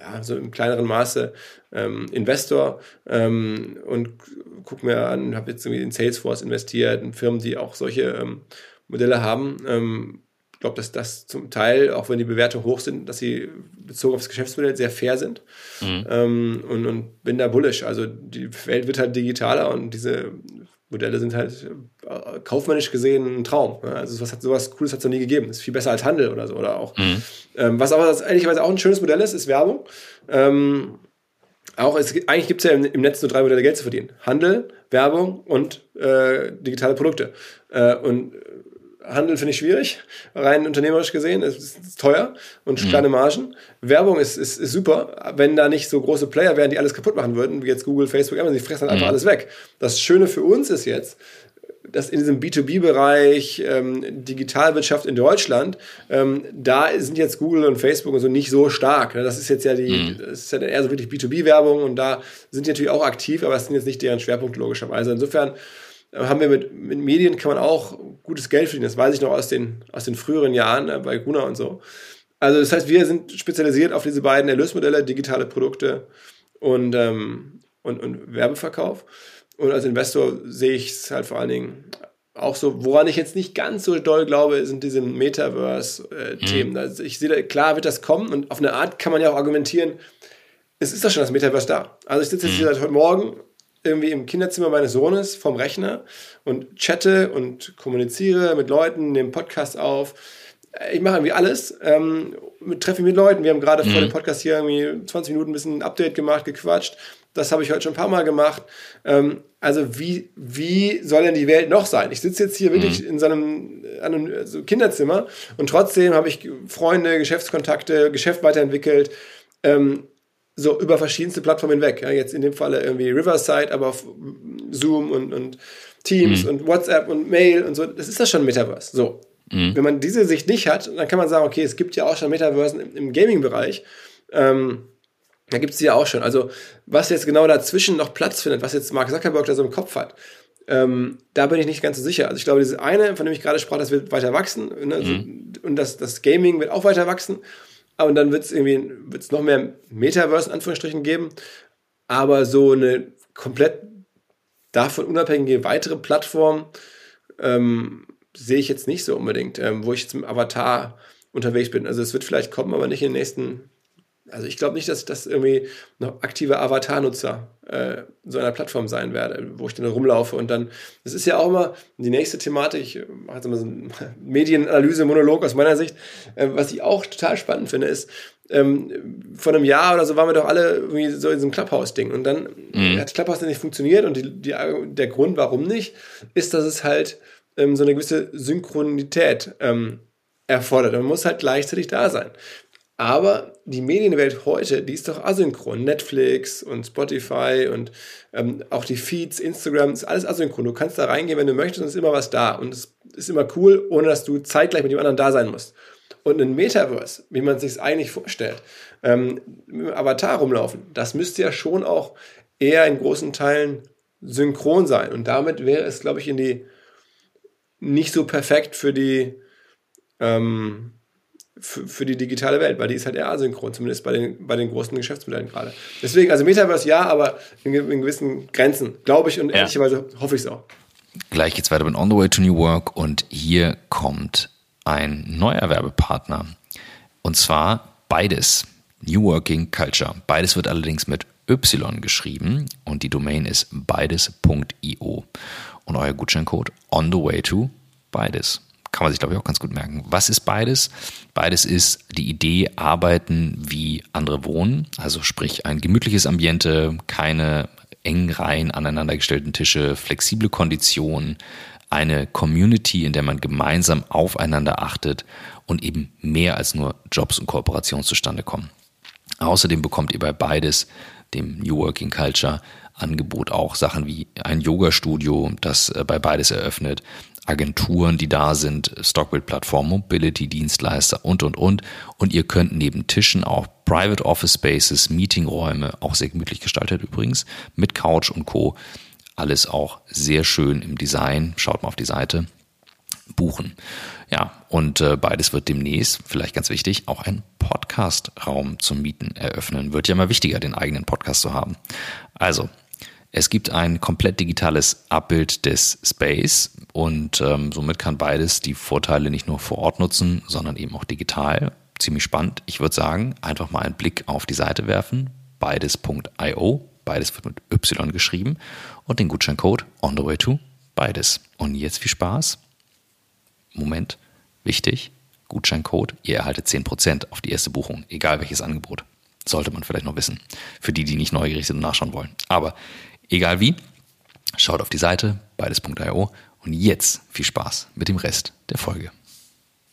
ja, so im kleineren Maße ähm, Investor ähm, und gucke mir an, habe jetzt irgendwie in Salesforce investiert, in Firmen, die auch solche ähm, Modelle haben. Ähm, ich glaube, dass das zum Teil, auch wenn die Bewertungen hoch sind, dass sie bezogen auf das Geschäftsmodell sehr fair sind. Mhm. Ähm, und, und bin da bullish. Also die Welt wird halt digitaler und diese Modelle sind halt äh, kaufmännisch gesehen ein Traum. Also sowas, hat, sowas Cooles hat es noch nie gegeben. Ist viel besser als Handel oder so. Oder auch. Mhm. Ähm, was aber ehrlicherweise auch ein schönes Modell ist, ist Werbung. Ähm, auch es, eigentlich gibt es ja im, im, Netz nur drei Modelle Geld zu verdienen. Handel, Werbung und äh, digitale Produkte. Äh, und Handel finde ich schwierig, rein unternehmerisch gesehen. Es ist teuer und mhm. kleine Margen. Werbung ist, ist, ist super, wenn da nicht so große Player wären, die alles kaputt machen würden, wie jetzt Google, Facebook, Amazon, die fressen dann einfach mhm. alles weg. Das Schöne für uns ist jetzt, dass in diesem B2B-Bereich ähm, Digitalwirtschaft in Deutschland, ähm, da sind jetzt Google und Facebook und so nicht so stark. Ne? Das ist jetzt ja die, mhm. das ist ja eher so wirklich B2B-Werbung und da sind die natürlich auch aktiv, aber es sind jetzt nicht deren Schwerpunkte logischerweise. Insofern haben wir mit, mit Medien kann man auch gutes Geld verdienen. Das weiß ich noch aus den, aus den früheren Jahren äh, bei Guna und so. Also das heißt, wir sind spezialisiert auf diese beiden Erlösmodelle, digitale Produkte und, ähm, und, und Werbeverkauf. Und als Investor sehe ich es halt vor allen Dingen auch so, woran ich jetzt nicht ganz so doll glaube, sind diese Metaverse-Themen. Mhm. Also ich sehe, klar wird das kommen und auf eine Art kann man ja auch argumentieren, es ist doch schon das Metaverse da. Also ich sitze jetzt hier mhm. seit heute Morgen irgendwie im Kinderzimmer meines Sohnes vom Rechner und chatte und kommuniziere mit Leuten, nehme Podcast auf. Ich mache irgendwie alles. Ähm, treffe mich mit Leuten. Wir haben gerade mhm. vor dem Podcast hier irgendwie 20 Minuten ein bisschen ein Update gemacht, gequatscht. Das habe ich heute schon ein paar Mal gemacht. Ähm, also wie, wie soll denn die Welt noch sein? Ich sitze jetzt hier wirklich mhm. in so einem, einem also Kinderzimmer und trotzdem habe ich Freunde, Geschäftskontakte, Geschäft weiterentwickelt. Ähm, so über verschiedenste Plattformen hinweg. Ja, jetzt in dem Falle irgendwie Riverside, aber auf Zoom und, und Teams mhm. und WhatsApp und Mail und so. Das ist das schon Metaverse. So. Mhm. Wenn man diese Sicht nicht hat, dann kann man sagen, okay, es gibt ja auch schon Metaversen im, im Gaming-Bereich. Ähm, da gibt es ja auch schon. Also, was jetzt genau dazwischen noch Platz findet, was jetzt Mark Zuckerberg da so im Kopf hat, ähm, da bin ich nicht ganz so sicher. Also ich glaube, dieses eine, von dem ich gerade sprach, das wird weiter wachsen. Ne? Mhm. Und das, das Gaming wird auch weiter wachsen. Und dann wird es irgendwie wird's noch mehr Metaverse in Anführungsstrichen geben. Aber so eine komplett davon unabhängige weitere Plattform ähm, sehe ich jetzt nicht so unbedingt, ähm, wo ich zum Avatar unterwegs bin. Also es wird vielleicht kommen, aber nicht in den nächsten also ich glaube nicht, dass ich das irgendwie noch aktive Avatar-Nutzer äh, so einer Plattform sein werde, wo ich dann rumlaufe und dann, das ist ja auch immer die nächste Thematik, ich mache jetzt mal so einen Medienanalyse-Monolog aus meiner Sicht, äh, was ich auch total spannend finde, ist, ähm, vor einem Jahr oder so waren wir doch alle irgendwie so in diesem Clubhouse-Ding und dann mhm. hat Clubhouse nicht funktioniert und die, die, der Grund, warum nicht, ist, dass es halt ähm, so eine gewisse Synchronität ähm, erfordert. Man muss halt gleichzeitig da sein. Aber die Medienwelt heute, die ist doch asynchron. Netflix und Spotify und ähm, auch die Feeds, Instagram, ist alles asynchron. Du kannst da reingehen, wenn du möchtest, und es ist immer was da. Und es ist immer cool, ohne dass du zeitgleich mit dem anderen da sein musst. Und ein Metaverse, wie man sich es eigentlich vorstellt, ähm, mit dem Avatar rumlaufen, das müsste ja schon auch eher in großen Teilen synchron sein. Und damit wäre es, glaube ich, in die nicht so perfekt für die ähm, für, für die digitale Welt, weil die ist halt eher asynchron, zumindest bei den, bei den großen Geschäftsmodellen gerade. Deswegen, also Metaverse ja, aber in, in gewissen Grenzen, glaube ich, und ja. ehrlicherweise hoffe ich es auch. Gleich geht's weiter mit On the Way to New Work und hier kommt ein neuer Werbepartner. Und zwar beides. New Working Culture. Beides wird allerdings mit Y geschrieben und die Domain ist beides.io. Und euer Gutscheincode on the way to beides kann man sich, glaube ich, auch ganz gut merken. Was ist beides? Beides ist die Idee, arbeiten wie andere wohnen. Also sprich ein gemütliches Ambiente, keine eng rein aneinandergestellten Tische, flexible Konditionen, eine Community, in der man gemeinsam aufeinander achtet und eben mehr als nur Jobs und Kooperationen zustande kommen. Außerdem bekommt ihr bei beides, dem New Working Culture, Angebot auch Sachen wie ein Yoga-Studio, das äh, bei beides eröffnet, Agenturen, die da sind, Stockbild-Plattform, Mobility-Dienstleister und, und, und. Und ihr könnt neben Tischen auch Private Office Spaces, Meetingräume, auch sehr gemütlich gestaltet übrigens, mit Couch und Co. Alles auch sehr schön im Design. Schaut mal auf die Seite. Buchen. Ja, und äh, beides wird demnächst, vielleicht ganz wichtig, auch ein Podcast-Raum zum Mieten eröffnen. Wird ja immer wichtiger, den eigenen Podcast zu haben. Also, es gibt ein komplett digitales Abbild des Space und ähm, somit kann beides die Vorteile nicht nur vor Ort nutzen, sondern eben auch digital. Ziemlich spannend. Ich würde sagen, einfach mal einen Blick auf die Seite werfen. Beides.io. Beides wird mit Y geschrieben. Und den Gutscheincode on the way to beides. Und jetzt viel Spaß. Moment, wichtig. Gutscheincode. Ihr erhaltet 10% auf die erste Buchung, egal welches Angebot. Sollte man vielleicht noch wissen. Für die, die nicht neugierig sind und nachschauen wollen. Aber Egal wie, schaut auf die Seite beides.io und jetzt viel Spaß mit dem Rest der Folge.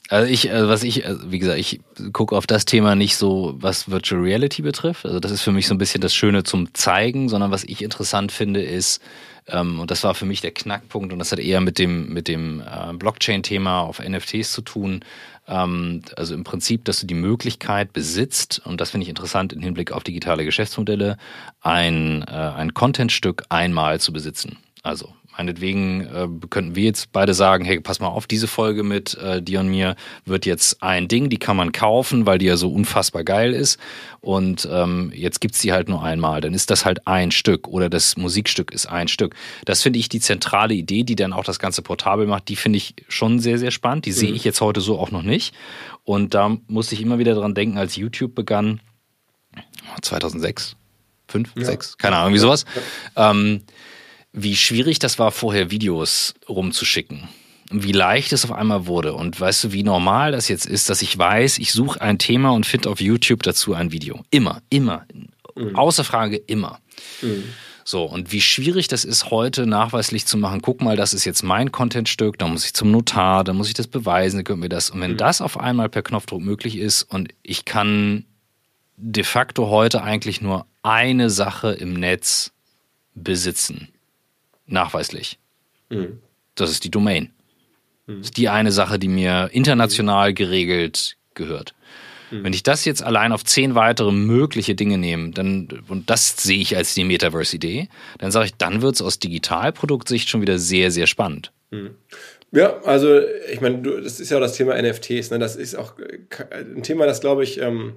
Also ich, also was ich, also wie gesagt, ich gucke auf das Thema nicht so, was Virtual Reality betrifft. Also das ist für mich so ein bisschen das Schöne zum Zeigen, sondern was ich interessant finde ist, ähm, und das war für mich der Knackpunkt und das hat eher mit dem, mit dem äh, Blockchain-Thema auf NFTs zu tun, ähm, also im Prinzip, dass du die Möglichkeit besitzt, und das finde ich interessant im Hinblick auf digitale Geschäftsmodelle, ein, äh, ein Contentstück einmal zu besitzen. Also Meinetwegen äh, könnten wir jetzt beide sagen, hey, pass mal auf, diese Folge mit äh, dir und mir wird jetzt ein Ding, die kann man kaufen, weil die ja so unfassbar geil ist. Und ähm, jetzt gibt's die halt nur einmal. Dann ist das halt ein Stück oder das Musikstück ist ein Stück. Das finde ich die zentrale Idee, die dann auch das Ganze portabel macht. Die finde ich schon sehr, sehr spannend. Die mhm. sehe ich jetzt heute so auch noch nicht. Und da musste ich immer wieder dran denken, als YouTube begann, 2006, 5, ja. 6, keine Ahnung, wie sowas. Ähm, wie schwierig das war, vorher Videos rumzuschicken. Wie leicht es auf einmal wurde. Und weißt du, wie normal das jetzt ist, dass ich weiß, ich suche ein Thema und finde auf YouTube dazu ein Video. Immer, immer. Mhm. Außer Frage, immer. Mhm. So, und wie schwierig das ist, heute nachweislich zu machen, guck mal, das ist jetzt mein Contentstück, da muss ich zum Notar, da muss ich das beweisen, da können wir das. Und wenn mhm. das auf einmal per Knopfdruck möglich ist und ich kann de facto heute eigentlich nur eine Sache im Netz besitzen, nachweislich. Mhm. Das ist die Domain. Mhm. Das ist die eine Sache, die mir international geregelt gehört. Mhm. Wenn ich das jetzt allein auf zehn weitere mögliche Dinge nehme, dann, und das sehe ich als die Metaverse-Idee, dann sage ich, dann wird es aus Digitalproduktsicht schon wieder sehr, sehr spannend. Mhm. Ja, also ich meine, das ist ja auch das Thema NFTs. Ne? Das ist auch ein Thema, das, glaube ich, ähm,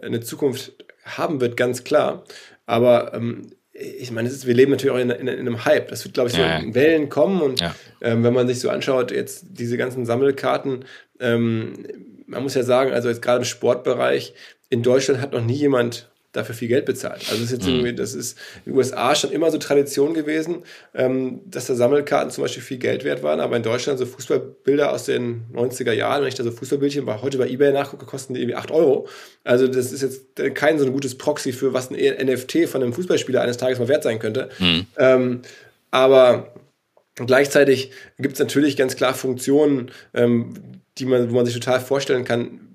eine Zukunft haben wird, ganz klar. Aber ähm, ich meine, ist, wir leben natürlich auch in, in, in, einem Hype. Das wird, glaube ich, so ja, in Wellen kommen. Und ja. ähm, wenn man sich so anschaut, jetzt diese ganzen Sammelkarten, ähm, man muss ja sagen, also jetzt gerade im Sportbereich, in Deutschland hat noch nie jemand dafür viel Geld bezahlt. Also das ist jetzt mhm. irgendwie, das ist in den USA schon immer so Tradition gewesen, ähm, dass da Sammelkarten zum Beispiel viel Geld wert waren, aber in Deutschland so Fußballbilder aus den 90er Jahren, wenn ich da so Fußballbildchen bei, heute bei Ebay nachgucke, kosten die irgendwie 8 Euro. Also das ist jetzt kein so ein gutes Proxy für was ein NFT von einem Fußballspieler eines Tages mal wert sein könnte. Mhm. Ähm, aber gleichzeitig gibt es natürlich ganz klar Funktionen, ähm, die man, wo man sich total vorstellen kann,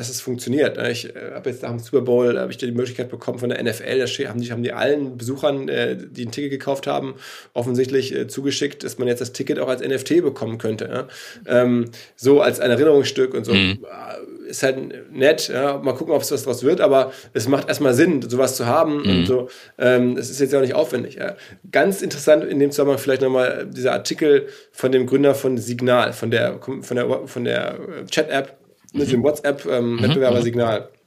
dass es funktioniert. Ne? Ich äh, habe jetzt nach dem Super Bowl habe ich die Möglichkeit bekommen von der NFL, da haben die, haben die allen Besuchern, äh, die ein Ticket gekauft haben, offensichtlich äh, zugeschickt, dass man jetzt das Ticket auch als NFT bekommen könnte. Ähm, so als ein Erinnerungsstück und so. Mhm. Ist halt nett, ja? mal gucken, ob es was draus wird, aber es macht erstmal Sinn, sowas zu haben mhm. und so. Ähm, es ist jetzt ja auch nicht aufwendig. Ja? Ganz interessant in dem Zusammenhang vielleicht nochmal dieser Artikel von dem Gründer von Signal, von der, von der, von der Chat-App, mit dem WhatsApp-Wettbewerber-Signal. Ähm, mhm.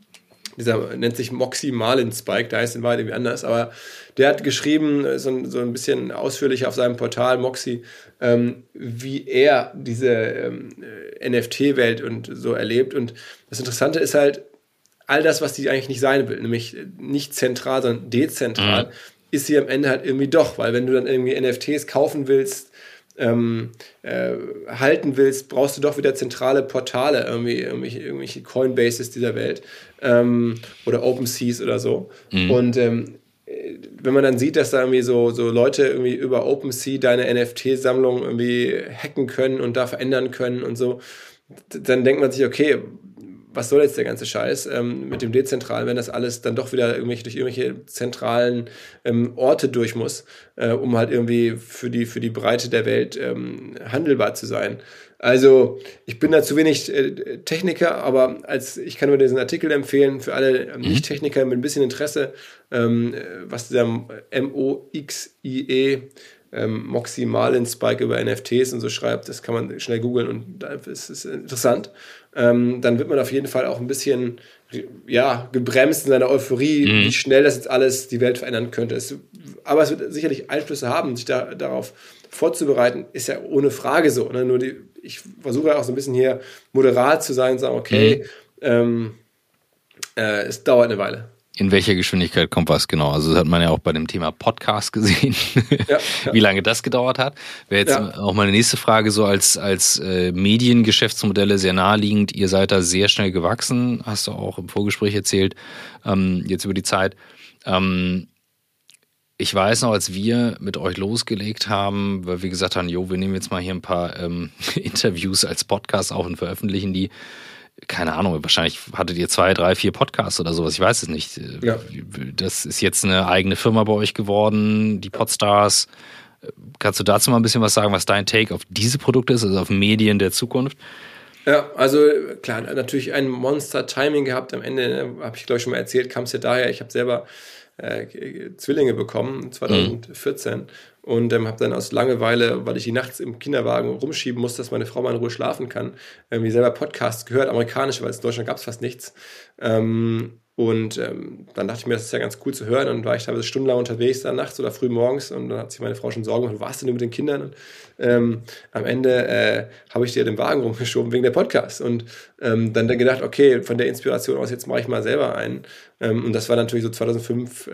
Dieser nennt sich Moxie Marlin Spike, der heißt in Wahrheit irgendwie anders, aber der hat geschrieben, so ein, so ein bisschen ausführlicher auf seinem Portal Moxie, ähm, wie er diese ähm, NFT-Welt und so erlebt. Und das Interessante ist halt, all das, was die eigentlich nicht sein will, nämlich nicht zentral, sondern dezentral, mhm. ist sie am Ende halt irgendwie doch, weil wenn du dann irgendwie NFTs kaufen willst, ähm, äh, halten willst, brauchst du doch wieder zentrale Portale, irgendwie, irgendwelche, irgendwelche Coinbases dieser Welt ähm, oder OpenSeas oder so. Mhm. Und ähm, wenn man dann sieht, dass da irgendwie so, so Leute irgendwie über OpenSea deine NFT-Sammlung irgendwie hacken können und da verändern können und so, dann denkt man sich, okay, was soll jetzt der ganze Scheiß ähm, mit dem Dezentralen, wenn das alles dann doch wieder irgendwelche, durch irgendwelche zentralen ähm, Orte durch muss, äh, um halt irgendwie für die, für die Breite der Welt ähm, handelbar zu sein. Also ich bin da zu wenig äh, Techniker, aber als ich kann nur diesen Artikel empfehlen für alle ähm, mhm. Nicht-Techniker mit ein bisschen Interesse, ähm, was dieser M-O-X-I-E ähm, Moxie Marlin Spike über NFTs und so schreibt, das kann man schnell googeln und das ist interessant. Ähm, dann wird man auf jeden Fall auch ein bisschen ja, gebremst in seiner Euphorie, mhm. wie schnell das jetzt alles die Welt verändern könnte. Es, aber es wird sicherlich Einflüsse haben, sich da, darauf vorzubereiten, ist ja ohne Frage so. Ne? Nur die, ich versuche auch so ein bisschen hier moderat zu sein und sagen, okay, mhm. ähm, äh, es dauert eine Weile. In welcher Geschwindigkeit kommt was genau? Also das hat man ja auch bei dem Thema Podcast gesehen, ja, ja. wie lange das gedauert hat. Wäre jetzt ja. auch meine nächste Frage so als als äh, Mediengeschäftsmodelle sehr naheliegend. Ihr seid da sehr schnell gewachsen, hast du auch im Vorgespräch erzählt. Ähm, jetzt über die Zeit. Ähm, ich weiß noch, als wir mit euch losgelegt haben, weil wir gesagt haben, jo, wir nehmen jetzt mal hier ein paar ähm, Interviews als Podcast auf und veröffentlichen die keine Ahnung, wahrscheinlich hattet ihr zwei, drei, vier Podcasts oder sowas, ich weiß es nicht. Ja. Das ist jetzt eine eigene Firma bei euch geworden, die Podstars. Kannst du dazu mal ein bisschen was sagen, was dein Take auf diese Produkte ist, also auf Medien der Zukunft? Ja, also klar, natürlich ein Monster-Timing gehabt. Am Ende, ne, habe ich glaube ich schon mal erzählt, kam es ja daher, ich habe selber äh, Zwillinge bekommen, 2014. Mhm. Und ähm, habe dann aus Langeweile, weil ich die nachts im Kinderwagen rumschieben musste, dass meine Frau mal in Ruhe schlafen kann, irgendwie selber Podcasts gehört, amerikanische, weil es in Deutschland gab es fast nichts. Ähm, und ähm, dann dachte ich mir, das ist ja ganz cool zu hören. Und war ich teilweise stundenlang unterwegs, dann nachts oder früh morgens. Und dann hat sich meine Frau schon Sorgen gemacht, was denn mit den Kindern? Und ähm, am Ende äh, habe ich dir den Wagen rumgeschoben wegen der Podcast. Und ähm, dann, dann gedacht, okay, von der Inspiration aus, jetzt mache ich mal selber einen. Ähm, und das war natürlich so 2005, äh,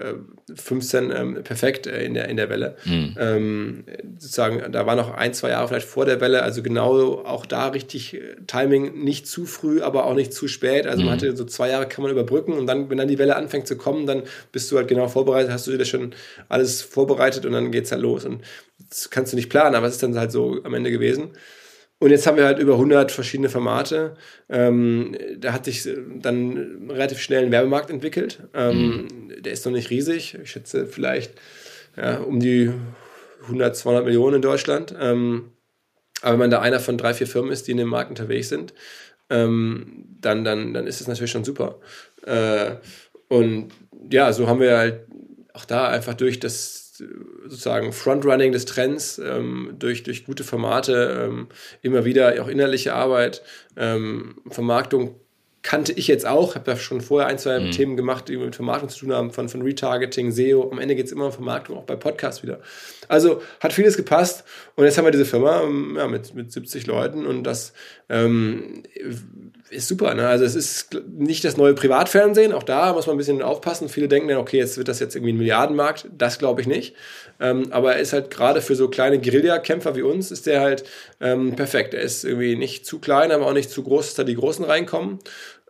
15 ähm, perfekt äh, in, der, in der Welle. Mhm. Ähm, sozusagen, da war noch ein, zwei Jahre vielleicht vor der Welle, also genau auch da richtig äh, Timing, nicht zu früh, aber auch nicht zu spät. Also mhm. man hatte so zwei Jahre kann man überbrücken und dann, wenn dann die Welle anfängt zu kommen, dann bist du halt genau vorbereitet, hast du dir das schon alles vorbereitet und dann geht es halt los. Und das kannst du nicht planen, aber es ist dann halt so am Ende gewesen. Und jetzt haben wir halt über 100 verschiedene Formate. Ähm, da hat sich dann relativ schnell ein Werbemarkt entwickelt. Ähm, mhm. Der ist noch nicht riesig. Ich schätze vielleicht ja, um die 100, 200 Millionen in Deutschland. Ähm, aber wenn man da einer von drei, vier Firmen ist, die in dem Markt unterwegs sind, ähm, dann, dann, dann ist es natürlich schon super. Äh, und ja, so haben wir halt auch da einfach durch das sozusagen Frontrunning des Trends ähm, durch, durch gute Formate, ähm, immer wieder auch innerliche Arbeit, ähm, Vermarktung kannte ich jetzt auch, habe da schon vorher ein, zwei mhm. Themen gemacht, die mit Vermarktung zu tun haben, von, von Retargeting, SEO. Am Ende geht es immer um Vermarktung, auch bei Podcasts wieder. Also hat vieles gepasst und jetzt haben wir diese Firma ähm, ja, mit, mit 70 Leuten und das ähm, ist super. Ne? Also es ist nicht das neue Privatfernsehen, auch da muss man ein bisschen aufpassen. Viele denken dann, okay, jetzt wird das jetzt irgendwie ein Milliardenmarkt. Das glaube ich nicht. Ähm, aber er ist halt gerade für so kleine Guerilla-Kämpfer wie uns, ist der halt ähm, perfekt. Er ist irgendwie nicht zu klein, aber auch nicht zu groß, dass da die Großen reinkommen.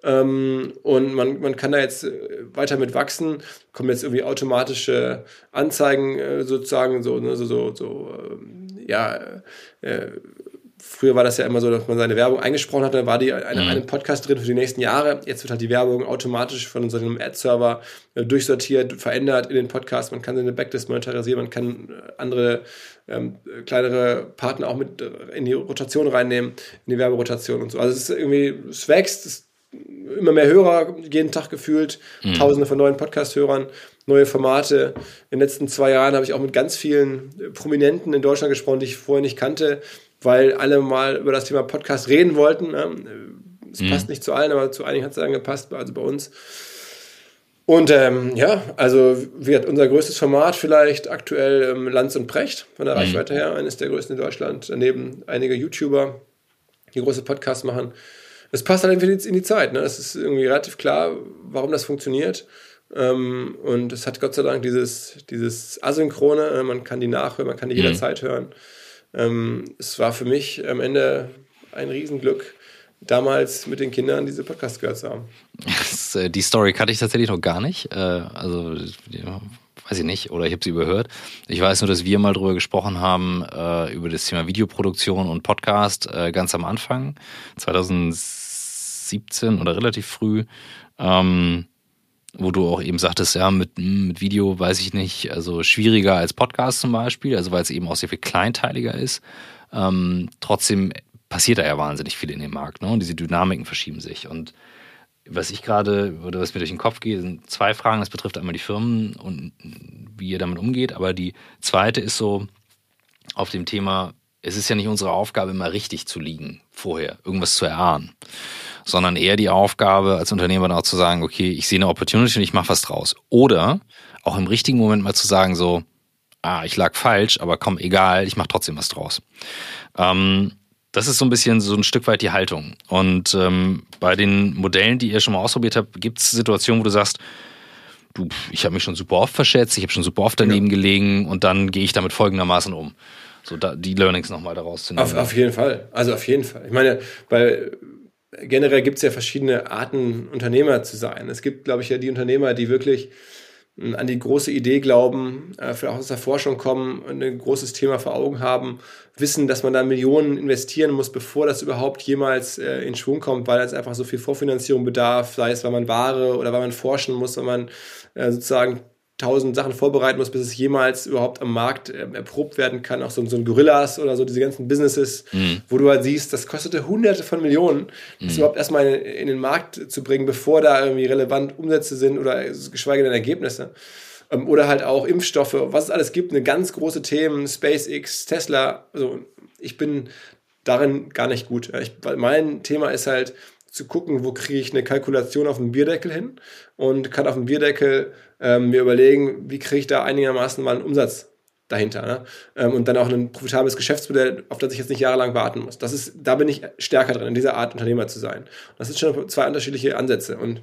Ähm, und man, man kann da jetzt äh, weiter mit wachsen. Kommen jetzt irgendwie automatische Anzeigen äh, sozusagen, so, ne, so, so, so ähm, ja, äh, Früher war das ja immer so, dass man seine Werbung eingesprochen hat, dann war die eine, mhm. einem Podcast drin für die nächsten Jahre. Jetzt wird halt die Werbung automatisch von unserem Ad-Server äh, durchsortiert, verändert in den Podcast. Man kann seine Backlist monetarisieren, man kann äh, andere ähm, kleinere Partner auch mit äh, in die Rotation reinnehmen, in die Werberotation und so. Also es ist irgendwie, es wächst, es immer mehr Hörer jeden Tag gefühlt, mhm. tausende von neuen Podcast-Hörern, neue Formate. In den letzten zwei Jahren habe ich auch mit ganz vielen Prominenten in Deutschland gesprochen, die ich vorher nicht kannte weil alle mal über das Thema Podcast reden wollten. Ne? Es mhm. passt nicht zu allen, aber zu einigen hat es dann gepasst, also bei uns. Und ähm, ja, also wird unser größtes Format vielleicht aktuell ähm, Lanz und Precht von der mhm. Reichweite her, eines der größten in Deutschland. Daneben einige YouTuber, die große Podcasts machen. Es passt halt in die Zeit. Ne? Es ist irgendwie relativ klar, warum das funktioniert. Ähm, und es hat Gott sei Dank dieses, dieses Asynchrone. Äh, man kann die nachhören, man kann die mhm. jederzeit hören ähm, es war für mich am Ende ein Riesenglück, damals mit den Kindern diese Podcast gehört zu haben. Äh, die Story kannte ich tatsächlich noch gar nicht. Äh, also weiß ich nicht, oder ich habe sie überhört. Ich weiß nur, dass wir mal drüber gesprochen haben, äh, über das Thema Videoproduktion und Podcast ganz am Anfang, 2007 2017 oder relativ früh. Ähm, wo du auch eben sagtest, ja, mit, hm, mit Video weiß ich nicht, also schwieriger als Podcast zum Beispiel, also weil es eben auch sehr viel kleinteiliger ist. Ähm, trotzdem passiert da ja wahnsinnig viel in dem Markt, ne? Und diese Dynamiken verschieben sich. Und was ich gerade, oder was mir durch den Kopf geht, sind zwei Fragen. Das betrifft einmal die Firmen und wie ihr damit umgeht. Aber die zweite ist so auf dem Thema, es ist ja nicht unsere Aufgabe, immer richtig zu liegen vorher, irgendwas zu erahnen sondern eher die Aufgabe als Unternehmer dann auch zu sagen, okay, ich sehe eine Opportunity und ich mache was draus. Oder auch im richtigen Moment mal zu sagen, so, ah, ich lag falsch, aber komm, egal, ich mache trotzdem was draus. Ähm, das ist so ein bisschen so ein Stück weit die Haltung. Und ähm, bei den Modellen, die ihr schon mal ausprobiert habt, gibt es Situationen, wo du sagst, du, ich habe mich schon super oft verschätzt, ich habe schon super oft daneben ja. gelegen und dann gehe ich damit folgendermaßen um. So da, die Learnings nochmal daraus zu nehmen. Auf, auf jeden Fall. Also auf jeden Fall. Ich meine, weil generell gibt es ja verschiedene Arten, Unternehmer zu sein. Es gibt, glaube ich, ja die Unternehmer, die wirklich hm, an die große Idee glauben, äh, auch aus der Forschung kommen, ein großes Thema vor Augen haben, wissen, dass man da Millionen investieren muss, bevor das überhaupt jemals äh, in Schwung kommt, weil es einfach so viel Vorfinanzierung bedarf, sei es, weil man Ware oder weil man forschen muss, weil man äh, sozusagen tausend Sachen vorbereiten muss, bis es jemals überhaupt am Markt äh, erprobt werden kann. Auch so, so ein Gorillas oder so, diese ganzen Businesses, mhm. wo du halt siehst, das kostete hunderte von Millionen, das mhm. überhaupt erstmal in, in, den Markt zu bringen, bevor da irgendwie relevant Umsätze sind oder geschweige denn Ergebnisse. Ähm, oder halt auch Impfstoffe, was es alles gibt, eine ganz große Themen, SpaceX, Tesla. Also ich bin darin gar nicht gut. Ich, mein Thema ist halt, zu gucken, wo kriege ich eine Kalkulation auf dem Bierdeckel hin und kann auf dem Bierdeckel ähm, mir überlegen, wie kriege ich da einigermaßen mal einen Umsatz dahinter ne? ähm, und dann auch ein profitables Geschäftsmodell, auf das ich jetzt nicht jahrelang warten muss. Das ist, da bin ich stärker drin, in dieser Art Unternehmer zu sein. Das sind schon zwei unterschiedliche Ansätze und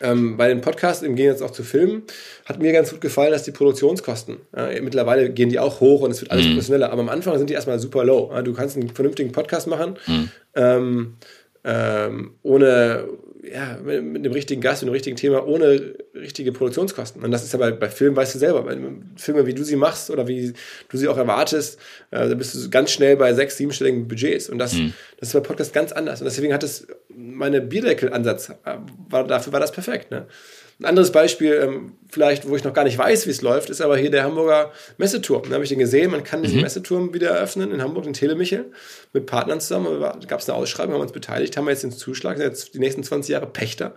ähm, bei den Podcasts, im Gegensatz auch zu Filmen, hat mir ganz gut gefallen, dass die Produktionskosten, äh, mittlerweile gehen die auch hoch und es wird alles mhm. professioneller, aber am Anfang sind die erstmal super low. du kannst einen vernünftigen Podcast machen, mhm. ähm, ähm, ohne, ja, mit, mit, dem richtigen Gast, mit dem richtigen Thema, ohne richtige Produktionskosten. Und das ist ja bei, bei Filmen, weißt du selber, bei Filmen, wie du sie machst oder wie du sie auch erwartest, äh, da bist du ganz schnell bei sechs, siebenstelligen Budgets. Und das, mhm. das ist bei Podcast ganz anders. Und deswegen hat es, meine Bierdeckel-Ansatz, äh, war, dafür war das perfekt. Ne? Ein anderes Beispiel, ähm, vielleicht, wo ich noch gar nicht weiß, wie es läuft, ist aber hier der Hamburger Messeturm. Da habe ich den gesehen, man kann diesen mhm. Messeturm wieder eröffnen in Hamburg, in Telemichel, mit Partnern zusammen. Da gab es eine Ausschreibung, haben wir uns beteiligt, haben wir jetzt den Zuschlag, sind jetzt die nächsten 20 Jahre Pächter.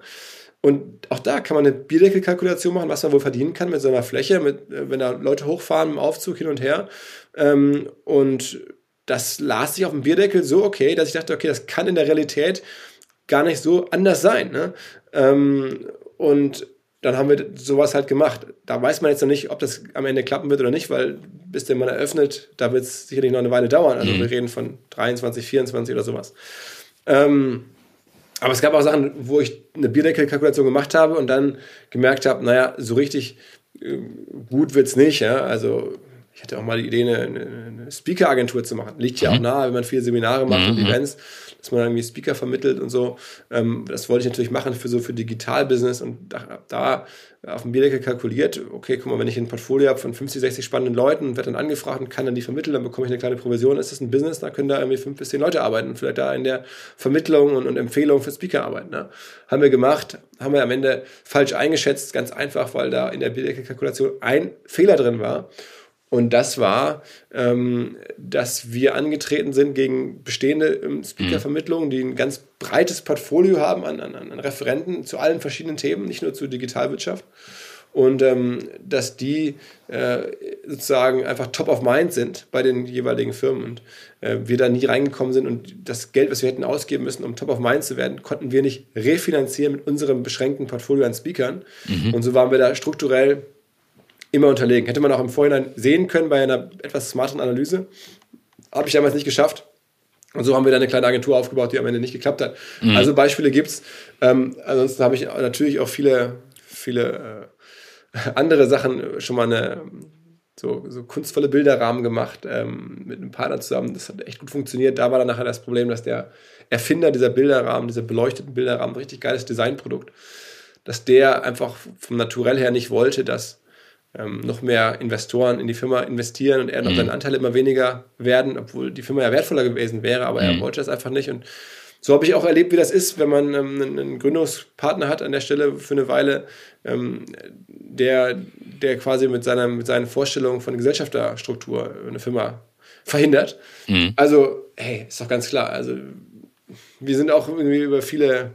Und auch da kann man eine Bierdeckelkalkulation machen, was man wohl verdienen kann mit so einer Fläche, mit, äh, wenn da Leute hochfahren im Aufzug hin und her. Ähm, und das las sich auf dem Bierdeckel so okay, dass ich dachte, okay, das kann in der Realität gar nicht so anders sein. Ne? Ähm, und dann haben wir sowas halt gemacht. Da weiß man jetzt noch nicht, ob das am Ende klappen wird oder nicht, weil bis der mal eröffnet, da wird es sicherlich noch eine Weile dauern. Also mhm. wir reden von 23, 24 oder sowas. Ähm, aber es gab auch Sachen, wo ich eine Bierdeckelkalkulation gemacht habe und dann gemerkt habe, naja, so richtig äh, gut wird es nicht. Ja? Also ich hatte auch mal die Idee, eine, eine Speaker-Agentur zu machen. Liegt ja mhm. auch nahe, wenn man viele Seminare macht mhm. und Events dass man irgendwie Speaker vermittelt und so. Ähm, das wollte ich natürlich machen für so für Digital-Business und da, da auf dem Bierdeckel kalkuliert, okay, guck mal, wenn ich ein Portfolio habe von 50, 60 spannenden Leuten und werde dann angefragt und kann dann die vermitteln, dann bekomme ich eine kleine Provision. Ist das ein Business? Da können da irgendwie fünf bis zehn Leute arbeiten und vielleicht da in der Vermittlung und, und Empfehlung für Speaker arbeiten. Ne? Haben wir gemacht, haben wir am Ende falsch eingeschätzt, ganz einfach, weil da in der Bierdeckel-Kalkulation ein Fehler drin war. Und das war, ähm, dass wir angetreten sind gegen bestehende ähm, Speaker-Vermittlungen, die ein ganz breites Portfolio haben an, an, an Referenten zu allen verschiedenen Themen, nicht nur zur Digitalwirtschaft. Und ähm, dass die äh, sozusagen einfach top of mind sind bei den jeweiligen Firmen und äh, wir da nie reingekommen sind und das Geld, was wir hätten ausgeben müssen, um top of mind zu werden, konnten wir nicht refinanzieren mit unserem beschränkten Portfolio an Speakern. Mhm. Und so waren wir da strukturell immer unterlegen. Hätte man auch im Vorhinein sehen können bei einer etwas smarteren Analyse. Habe ich damals nicht geschafft. Und so haben wir dann eine kleine Agentur aufgebaut, die am Ende nicht geklappt hat. Mhm. Also Beispiele gibt's. Ähm, ansonsten habe ich natürlich auch viele, viele äh, andere Sachen schon mal eine so, so kunstvolle Bilderrahmen gemacht ähm, mit einem Partner zusammen. Das hat echt gut funktioniert. Da war dann nachher das Problem, dass der Erfinder dieser Bilderrahmen, dieser beleuchteten Bilderrahmen, richtig geiles Designprodukt, dass der einfach vom Naturell her nicht wollte, dass ähm, noch mehr Investoren in die Firma investieren und er noch mhm. seine Anteile immer weniger werden, obwohl die Firma ja wertvoller gewesen wäre, aber mhm. er wollte das einfach nicht und so habe ich auch erlebt, wie das ist, wenn man ähm, einen Gründungspartner hat an der Stelle für eine Weile, ähm, der, der quasi mit, seiner, mit seinen Vorstellungen von Gesellschafterstruktur eine Firma verhindert. Mhm. Also, hey, ist doch ganz klar. Also, wir sind auch irgendwie über viele,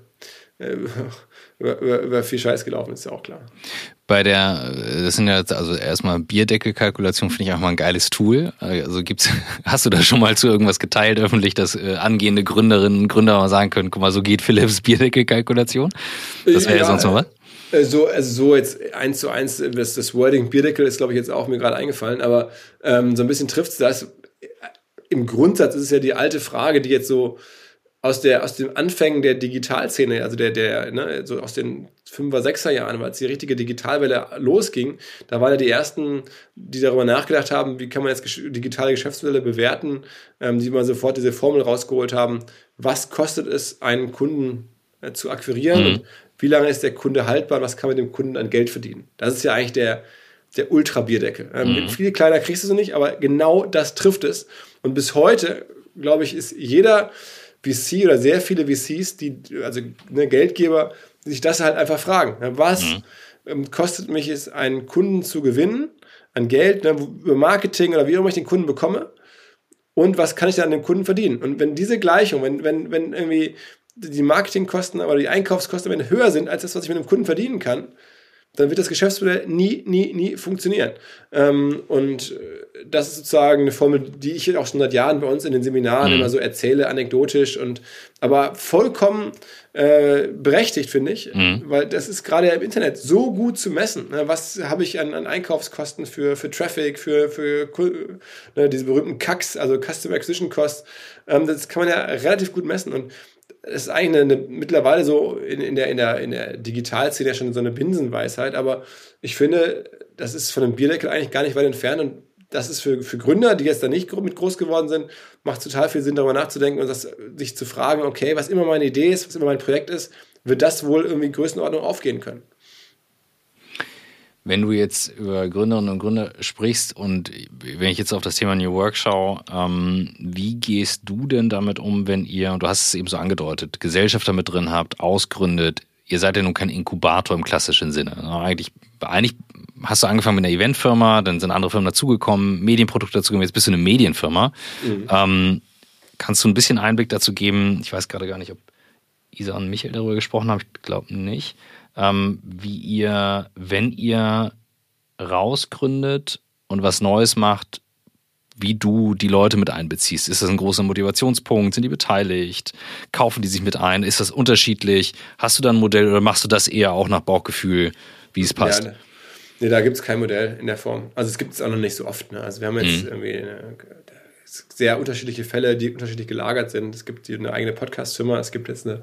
äh, über, über, über viel Scheiß gelaufen, ist ja auch klar bei der, das sind ja also erstmal Bierdeckelkalkulation finde ich auch mal ein geiles Tool. Also gibt's, hast du da schon mal zu irgendwas geteilt öffentlich, dass äh, angehende Gründerinnen und Gründer mal sagen können, guck mal, so geht Philips Bierdeckelkalkulation? Das wäre ja, ja sonst noch was. Äh, so, also so jetzt eins zu eins, das, das Wording Bierdeckel ist, glaube ich, jetzt auch mir gerade eingefallen, aber ähm, so ein bisschen trifft es das. Im Grundsatz ist es ja die alte Frage, die jetzt so aus, der, aus den Anfängen der Digitalszene, also der, der, ne, so aus den 5er, 6er Jahren, als die richtige Digitalwelle losging, da waren ja die ersten, die darüber nachgedacht haben, wie kann man jetzt digitale Geschäftsmodelle bewerten, ähm, die mal sofort diese Formel rausgeholt haben, was kostet es, einen Kunden äh, zu akquirieren mhm. und wie lange ist der Kunde haltbar, was kann man dem Kunden an Geld verdienen. Das ist ja eigentlich der, der Ultra-Bierdeckel. Ähm, mhm. Viel kleiner kriegst du sie nicht, aber genau das trifft es. Und bis heute, glaube ich, ist jeder VC oder sehr viele VCs, die, also ne, Geldgeber, die sich das halt einfach fragen. Ne, was mhm. Ähm, kostet mich es, einen Kunden zu gewinnen an Geld, ne, über Marketing oder wie auch immer ich den Kunden bekomme? Und was kann ich dann an dem Kunden verdienen? Und wenn diese Gleichung, wenn, wenn, wenn irgendwie die Marketingkosten oder die Einkaufskosten höher sind als das, was ich mit dem Kunden verdienen kann, dann wird das Geschäftsmodell nie, nie, nie funktionieren. Ähm, und äh, das ist sozusagen eine Formel, die ich auch schon seit Jahren bei uns in den Seminaren mhm. immer so erzähle, anekdotisch und aber vollkommen äh, berechtigt, finde ich, mhm. weil das ist gerade im Internet so gut zu messen. Ne? Was habe ich an, an, Einkaufskosten für, für Traffic, für, für ne, diese berühmten CACs, also Customer Acquisition Costs, ähm, das kann man ja relativ gut messen und es ist eigentlich eine, eine, mittlerweile so in, in, der, in, der, in der Digitalszene schon so eine Binsenweisheit, aber ich finde, das ist von einem Bierdeckel eigentlich gar nicht weit entfernt und das ist für, für Gründer, die jetzt da nicht mit groß geworden sind, macht total viel Sinn, darüber nachzudenken und das, sich zu fragen, okay, was immer meine Idee ist, was immer mein Projekt ist, wird das wohl irgendwie Größenordnung aufgehen können. Wenn du jetzt über Gründerinnen und Gründer sprichst und wenn ich jetzt auf das Thema New Work schaue, ähm, wie gehst du denn damit um, wenn ihr, und du hast es eben so angedeutet, Gesellschafter mit drin habt, ausgründet, ihr seid ja nun kein Inkubator im klassischen Sinne. Eigentlich, eigentlich hast du angefangen mit einer Eventfirma, dann sind andere Firmen dazugekommen, Medienprodukte dazugekommen, jetzt bist du eine Medienfirma. Mhm. Ähm, kannst du ein bisschen Einblick dazu geben? Ich weiß gerade gar nicht, ob Isa und Michael darüber gesprochen haben, ich glaube nicht ähm, wie ihr, wenn ihr rausgründet und was Neues macht, wie du die Leute mit einbeziehst. Ist das ein großer Motivationspunkt? Sind die beteiligt? Kaufen die sich mit ein? Ist das unterschiedlich? Hast du da ein Modell oder machst du das eher auch nach Bauchgefühl, wie es passt? Ja, nee, da gibt es kein Modell in der Form. Also es gibt es auch noch nicht so oft. Ne? Also wir haben jetzt mhm. irgendwie eine, sehr unterschiedliche Fälle, die unterschiedlich gelagert sind. Es gibt eine eigene Podcast-Firma, es gibt jetzt eine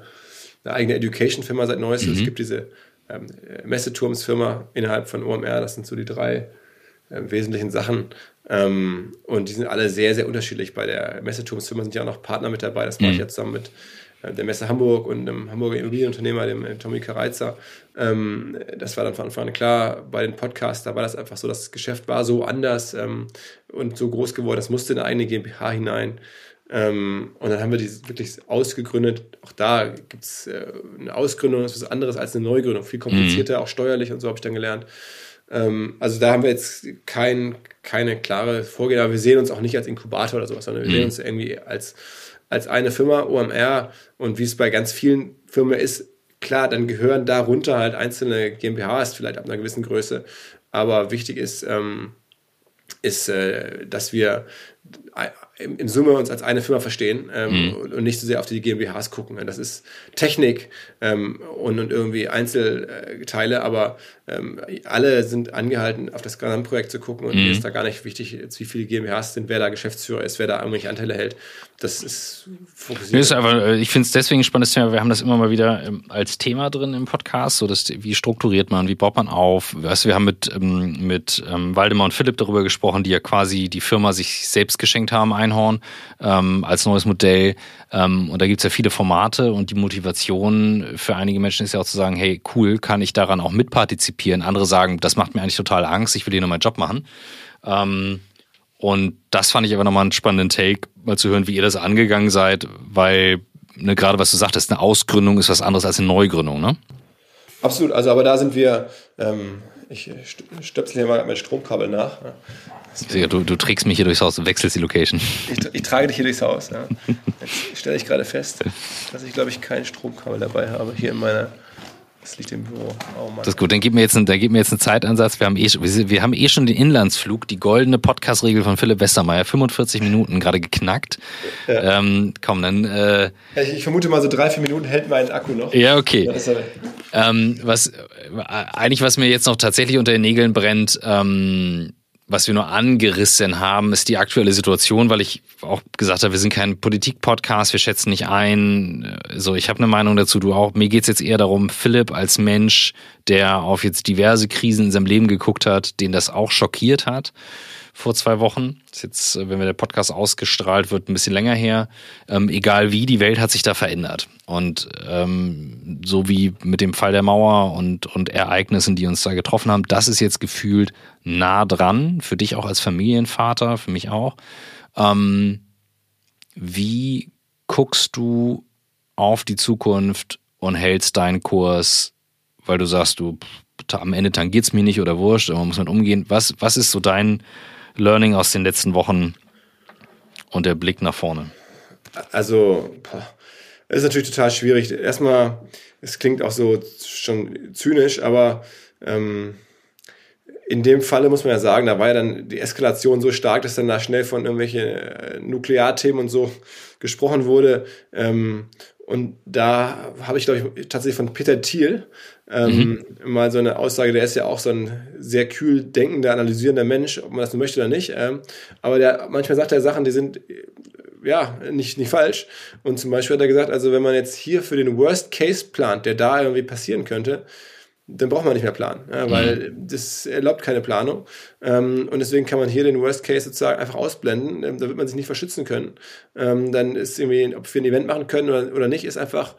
eine eigene Education-Firma seit neuestem. Mhm. Es gibt diese ähm, Messeturmsfirma innerhalb von OMR. Das sind so die drei äh, wesentlichen Sachen. Ähm, und die sind alle sehr, sehr unterschiedlich. Bei der Messeturmsfirma sind ja auch noch Partner mit dabei. Das mache ich mhm. jetzt zusammen mit äh, der Messe Hamburg und einem Hamburger Immobilienunternehmer, dem äh, Tommy Kareizer. Ähm, das war dann von Anfang an klar. Bei den Podcasts, da war das einfach so, das Geschäft war so anders ähm, und so groß geworden, das musste in eine eigene GmbH hinein. Ähm, und dann haben wir die wirklich ausgegründet. Auch da gibt es äh, eine Ausgründung, das ist was anderes als eine Neugründung, viel komplizierter, mhm. auch steuerlich und so habe ich dann gelernt. Ähm, also da haben wir jetzt kein, keine klare Vorgehen, aber wir sehen uns auch nicht als Inkubator oder sowas, sondern wir mhm. sehen uns irgendwie als, als eine Firma, OMR. Und wie es bei ganz vielen Firmen ist, klar, dann gehören darunter halt einzelne GmbHs, vielleicht ab einer gewissen Größe. Aber wichtig ist, ähm, ist, äh, dass wir in Summe uns als eine Firma verstehen ähm, mhm. und nicht so sehr auf die GmbHs gucken. Das ist Technik ähm, und, und irgendwie Einzelteile, aber ähm, alle sind angehalten, auf das Gesamtprojekt zu gucken und mhm. mir ist da gar nicht wichtig, wie viele GmbHs sind, wer da Geschäftsführer ist, wer da irgendwelche Anteile hält. Das ist fokussiert. Ist aber, äh, ich finde es deswegen ein spannendes Thema. Wir haben das immer mal wieder ähm, als Thema drin im Podcast, so dass, wie strukturiert man, wie baut man auf. Weißt, wir haben mit, ähm, mit ähm, Waldemar und Philipp darüber gesprochen, die ja quasi die Firma sich selbst geschenkt haben, Einhorn ähm, als neues Modell. Ähm, und da gibt es ja viele Formate und die Motivation für einige Menschen ist ja auch zu sagen, hey, cool, kann ich daran auch mitpartizipieren. Andere sagen, das macht mir eigentlich total Angst, ich will hier nur meinen Job machen. Ähm, und das fand ich aber nochmal einen spannenden Take, mal zu hören, wie ihr das angegangen seid, weil ne, gerade was du sagtest, eine Ausgründung ist was anderes als eine Neugründung, ne? Absolut, also aber da sind wir, ähm, ich stöpsel hier mal mein Stromkabel nach. Ja. Du, du trägst mich hier durchs Haus, du wechselst die Location. Ich, ich trage dich hier durchs Haus. Ja. Jetzt stelle ich gerade fest, dass ich, glaube ich, kein Stromkabel dabei habe hier in meiner das liegt im Büro. Oh Mann. Das ist gut, dann gib mir jetzt einen, dann gib mir jetzt einen Zeitansatz. Wir haben, eh, wir haben eh schon den Inlandsflug, die goldene Podcast-Regel von Philipp Westermeier, 45 Minuten gerade geknackt. Ja. Ähm, komm, dann. Äh, ich, ich, vermute mal, so drei, vier Minuten hält mein Akku noch. Ja, okay. Ähm, was, äh, eigentlich, was mir jetzt noch tatsächlich unter den Nägeln brennt, ähm, was wir nur angerissen haben, ist die aktuelle Situation, weil ich auch gesagt habe, wir sind kein Politik-Podcast, wir schätzen nicht ein. So, ich habe eine Meinung dazu, du auch. Mir geht's jetzt eher darum, Philipp als Mensch, der auf jetzt diverse Krisen in seinem Leben geguckt hat, den das auch schockiert hat vor zwei Wochen. Das ist jetzt, äh, wenn der Podcast ausgestrahlt wird, ein bisschen länger her. Ähm, egal wie, die Welt hat sich da verändert. Und ähm, so wie mit dem Fall der Mauer und, und Ereignissen, die uns da getroffen haben, das ist jetzt gefühlt nah dran. Für dich auch als Familienvater, für mich auch. Ähm, wie guckst du auf die Zukunft und hältst deinen Kurs, weil du sagst, du am Ende tangiert es mir nicht oder wurscht, aber man muss mit umgehen. Was, was ist so dein Learning aus den letzten Wochen und der Blick nach vorne? Also, es ist natürlich total schwierig. Erstmal, es klingt auch so schon zynisch, aber ähm, in dem Falle muss man ja sagen, da war ja dann die Eskalation so stark, dass dann da schnell von irgendwelchen äh, Nuklearthemen und so gesprochen wurde. Ähm, und da habe ich, glaube ich, tatsächlich von Peter Thiel ähm, mhm. mal so eine Aussage, der ist ja auch so ein sehr kühl denkender, analysierender Mensch, ob man das möchte oder nicht. Ähm, aber der manchmal sagt er Sachen, die sind ja nicht, nicht falsch. Und zum Beispiel hat er gesagt, also wenn man jetzt hier für den Worst Case plant, der da irgendwie passieren könnte, dann braucht man nicht mehr planen, ja, weil mhm. das erlaubt keine Planung. Ähm, und deswegen kann man hier den Worst Case sozusagen einfach ausblenden. Ähm, da wird man sich nicht verschützen können. Ähm, dann ist irgendwie, ob wir ein Event machen können oder, oder nicht, ist einfach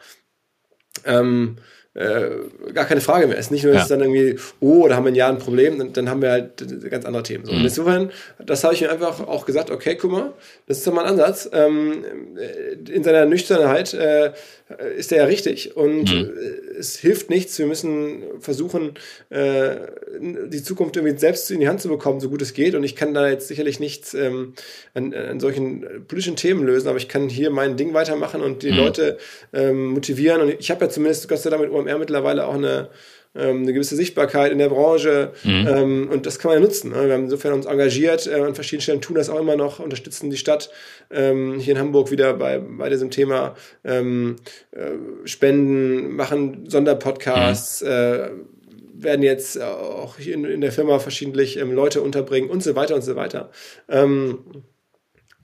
ähm, äh, gar keine Frage mehr. Es ist nicht nur, dass ja. es dann irgendwie, oh, da haben wir ein Jahr ein Problem, dann, dann haben wir halt ganz andere Themen. So. Mhm. Und insofern, das habe ich mir einfach auch gesagt, okay, guck mal, das ist doch mal ein Ansatz. Ähm, in seiner Nüchternheit äh, ist der ja richtig und mhm. es hilft nichts. Wir müssen versuchen, äh, die Zukunft irgendwie selbst in die Hand zu bekommen, so gut es geht. Und ich kann da jetzt sicherlich nichts ähm, an, an solchen politischen Themen lösen, aber ich kann hier mein Ding weitermachen und die mhm. Leute ähm, motivieren. Und ich habe ja zumindest Gott sei Dank mit OMR mittlerweile auch eine ähm, eine gewisse Sichtbarkeit in der Branche mhm. ähm, und das kann man ja nutzen. Ne? Wir haben insofern uns engagiert äh, an verschiedenen Stellen, tun das auch immer noch, unterstützen die Stadt ähm, hier in Hamburg wieder bei, bei diesem Thema ähm, äh, Spenden, machen Sonderpodcasts, mhm. äh, werden jetzt auch hier in, in der Firma verschiedentlich ähm, Leute unterbringen und so weiter und so weiter. Ähm,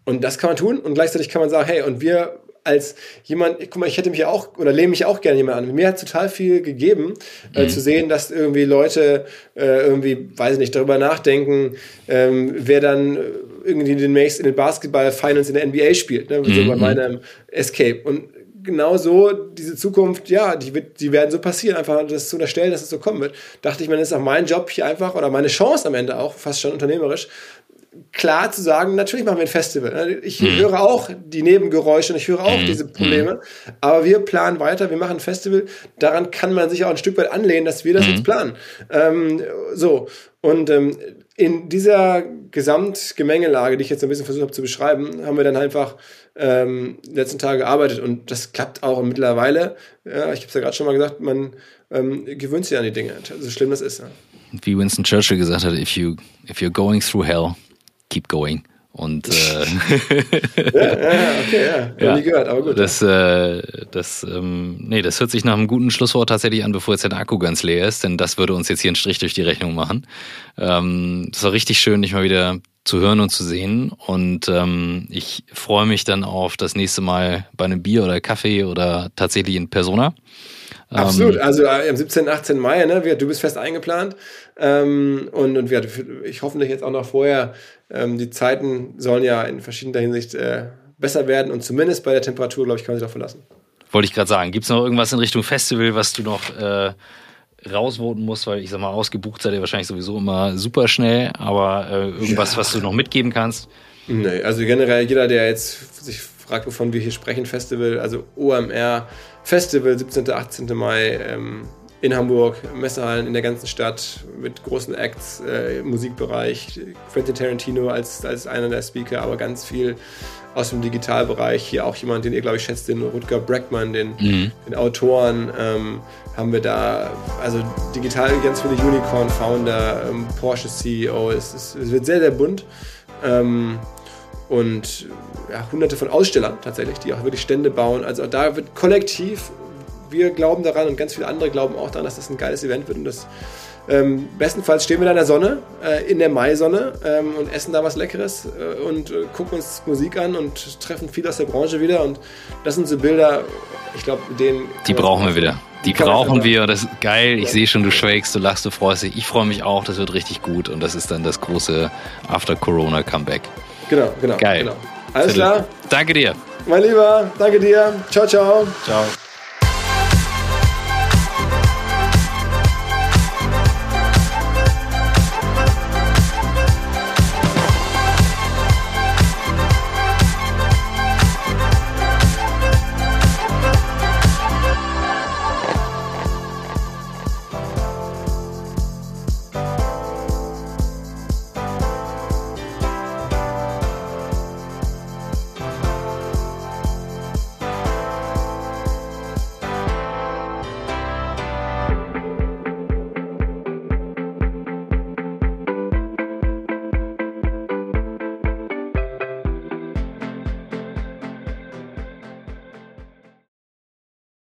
und das kann man tun und gleichzeitig kann man sagen, hey, und wir als jemand, guck mal, ich hätte mich ja auch oder lehne mich auch gerne jemand an. Mir hat total viel gegeben, äh, mhm. äh, zu sehen, dass irgendwie Leute äh, irgendwie, weiß ich nicht, darüber nachdenken, ähm, wer dann irgendwie demnächst in den Basketball Finals in der NBA spielt, ne? Mhm. so bei meinem Escape. Und genau so, diese Zukunft, ja, die, wird, die werden so passieren, einfach das zu unterstellen, dass es so kommen wird. Dachte ich mir, das ist auch mein Job hier einfach oder meine Chance am Ende auch, fast schon unternehmerisch, klar zu sagen, natürlich machen wir ein Festival. Ich mhm. höre auch die Nebengeräusche und ich höre auch mhm. diese Probleme, mhm. aber wir planen weiter, wir machen ein Festival. Daran kann man sich auch ein Stück weit anlehnen, dass wir das mhm. jetzt planen. Ähm, so, und ähm, in dieser Gesamtgemengelage, die ich jetzt ein bisschen versucht habe zu beschreiben, haben wir dann einfach ähm, letzten Tage gearbeitet und das klappt auch mittlerweile. Ja, ich habe es ja gerade schon mal gesagt, man ähm, gewöhnt sich an die Dinge, so schlimm das ist. Ja. Wie Winston Churchill gesagt hat, if you if you're going through hell, keep going. Und äh, ja, ja, okay, ja. ja. Nie gehört, aber gut. Das, äh, das, ähm, nee, das hört sich nach einem guten Schlusswort tatsächlich an, bevor jetzt der Akku ganz leer ist, denn das würde uns jetzt hier einen Strich durch die Rechnung machen. Ähm, es war richtig schön, dich mal wieder zu hören und zu sehen. Und ähm, ich freue mich dann auf das nächste Mal bei einem Bier oder Kaffee oder tatsächlich in Persona. Absolut, ähm, also äh, am 17. 18. Mai, ne, du bist fest eingeplant ähm, und, und wir, ich hoffentlich jetzt auch noch vorher, ähm, die Zeiten sollen ja in verschiedener Hinsicht äh, besser werden und zumindest bei der Temperatur, glaube ich, kann man sich darauf verlassen. Wollte ich gerade sagen, gibt es noch irgendwas in Richtung Festival, was du noch äh, rausvoten musst, weil ich sag mal, ausgebucht seid ihr wahrscheinlich sowieso immer super schnell, aber äh, irgendwas, ja. was du noch mitgeben kannst? Nee, also generell jeder, der jetzt sich fragt, wovon wir hier sprechen, Festival, also OMR Festival, 17. 18. Mai ähm, in Hamburg, Messehallen in der ganzen Stadt mit großen Acts, äh, Musikbereich, Quentin Tarantino als, als einer der Speaker, aber ganz viel aus dem Digitalbereich. Hier auch jemand, den ihr, glaube ich, schätzt, den Rutger Breckmann, den, mhm. den Autoren. Ähm, haben wir da, also digital ganz viele Unicorn-Founder, ähm, Porsche CEO. Es, es, es, wird sehr, sehr bunt. Ähm, und ja, hunderte von Ausstellern tatsächlich, die auch wirklich Stände bauen. Also da wird kollektiv, wir glauben daran und ganz viele andere glauben auch daran, dass das ein geiles Event wird und das ähm, bestenfalls stehen wir da in der Sonne, äh, in der Maisonne ähm, und essen da was Leckeres äh, und äh, gucken uns Musik an und treffen viel aus der Branche wieder. Und das sind so Bilder, ich glaube, den. Die brauchen wir wieder. Die brauchen wir. Das ist geil. Ich ja. sehe schon, du schwelgst, du lachst, du freust dich. Ich freue mich auch. Das wird richtig gut. Und das ist dann das große After-Corona-Comeback. Genau, genau. Geil. Genau. Alles klar. Danke dir. Mein Lieber, danke dir. Ciao, ciao. Ciao.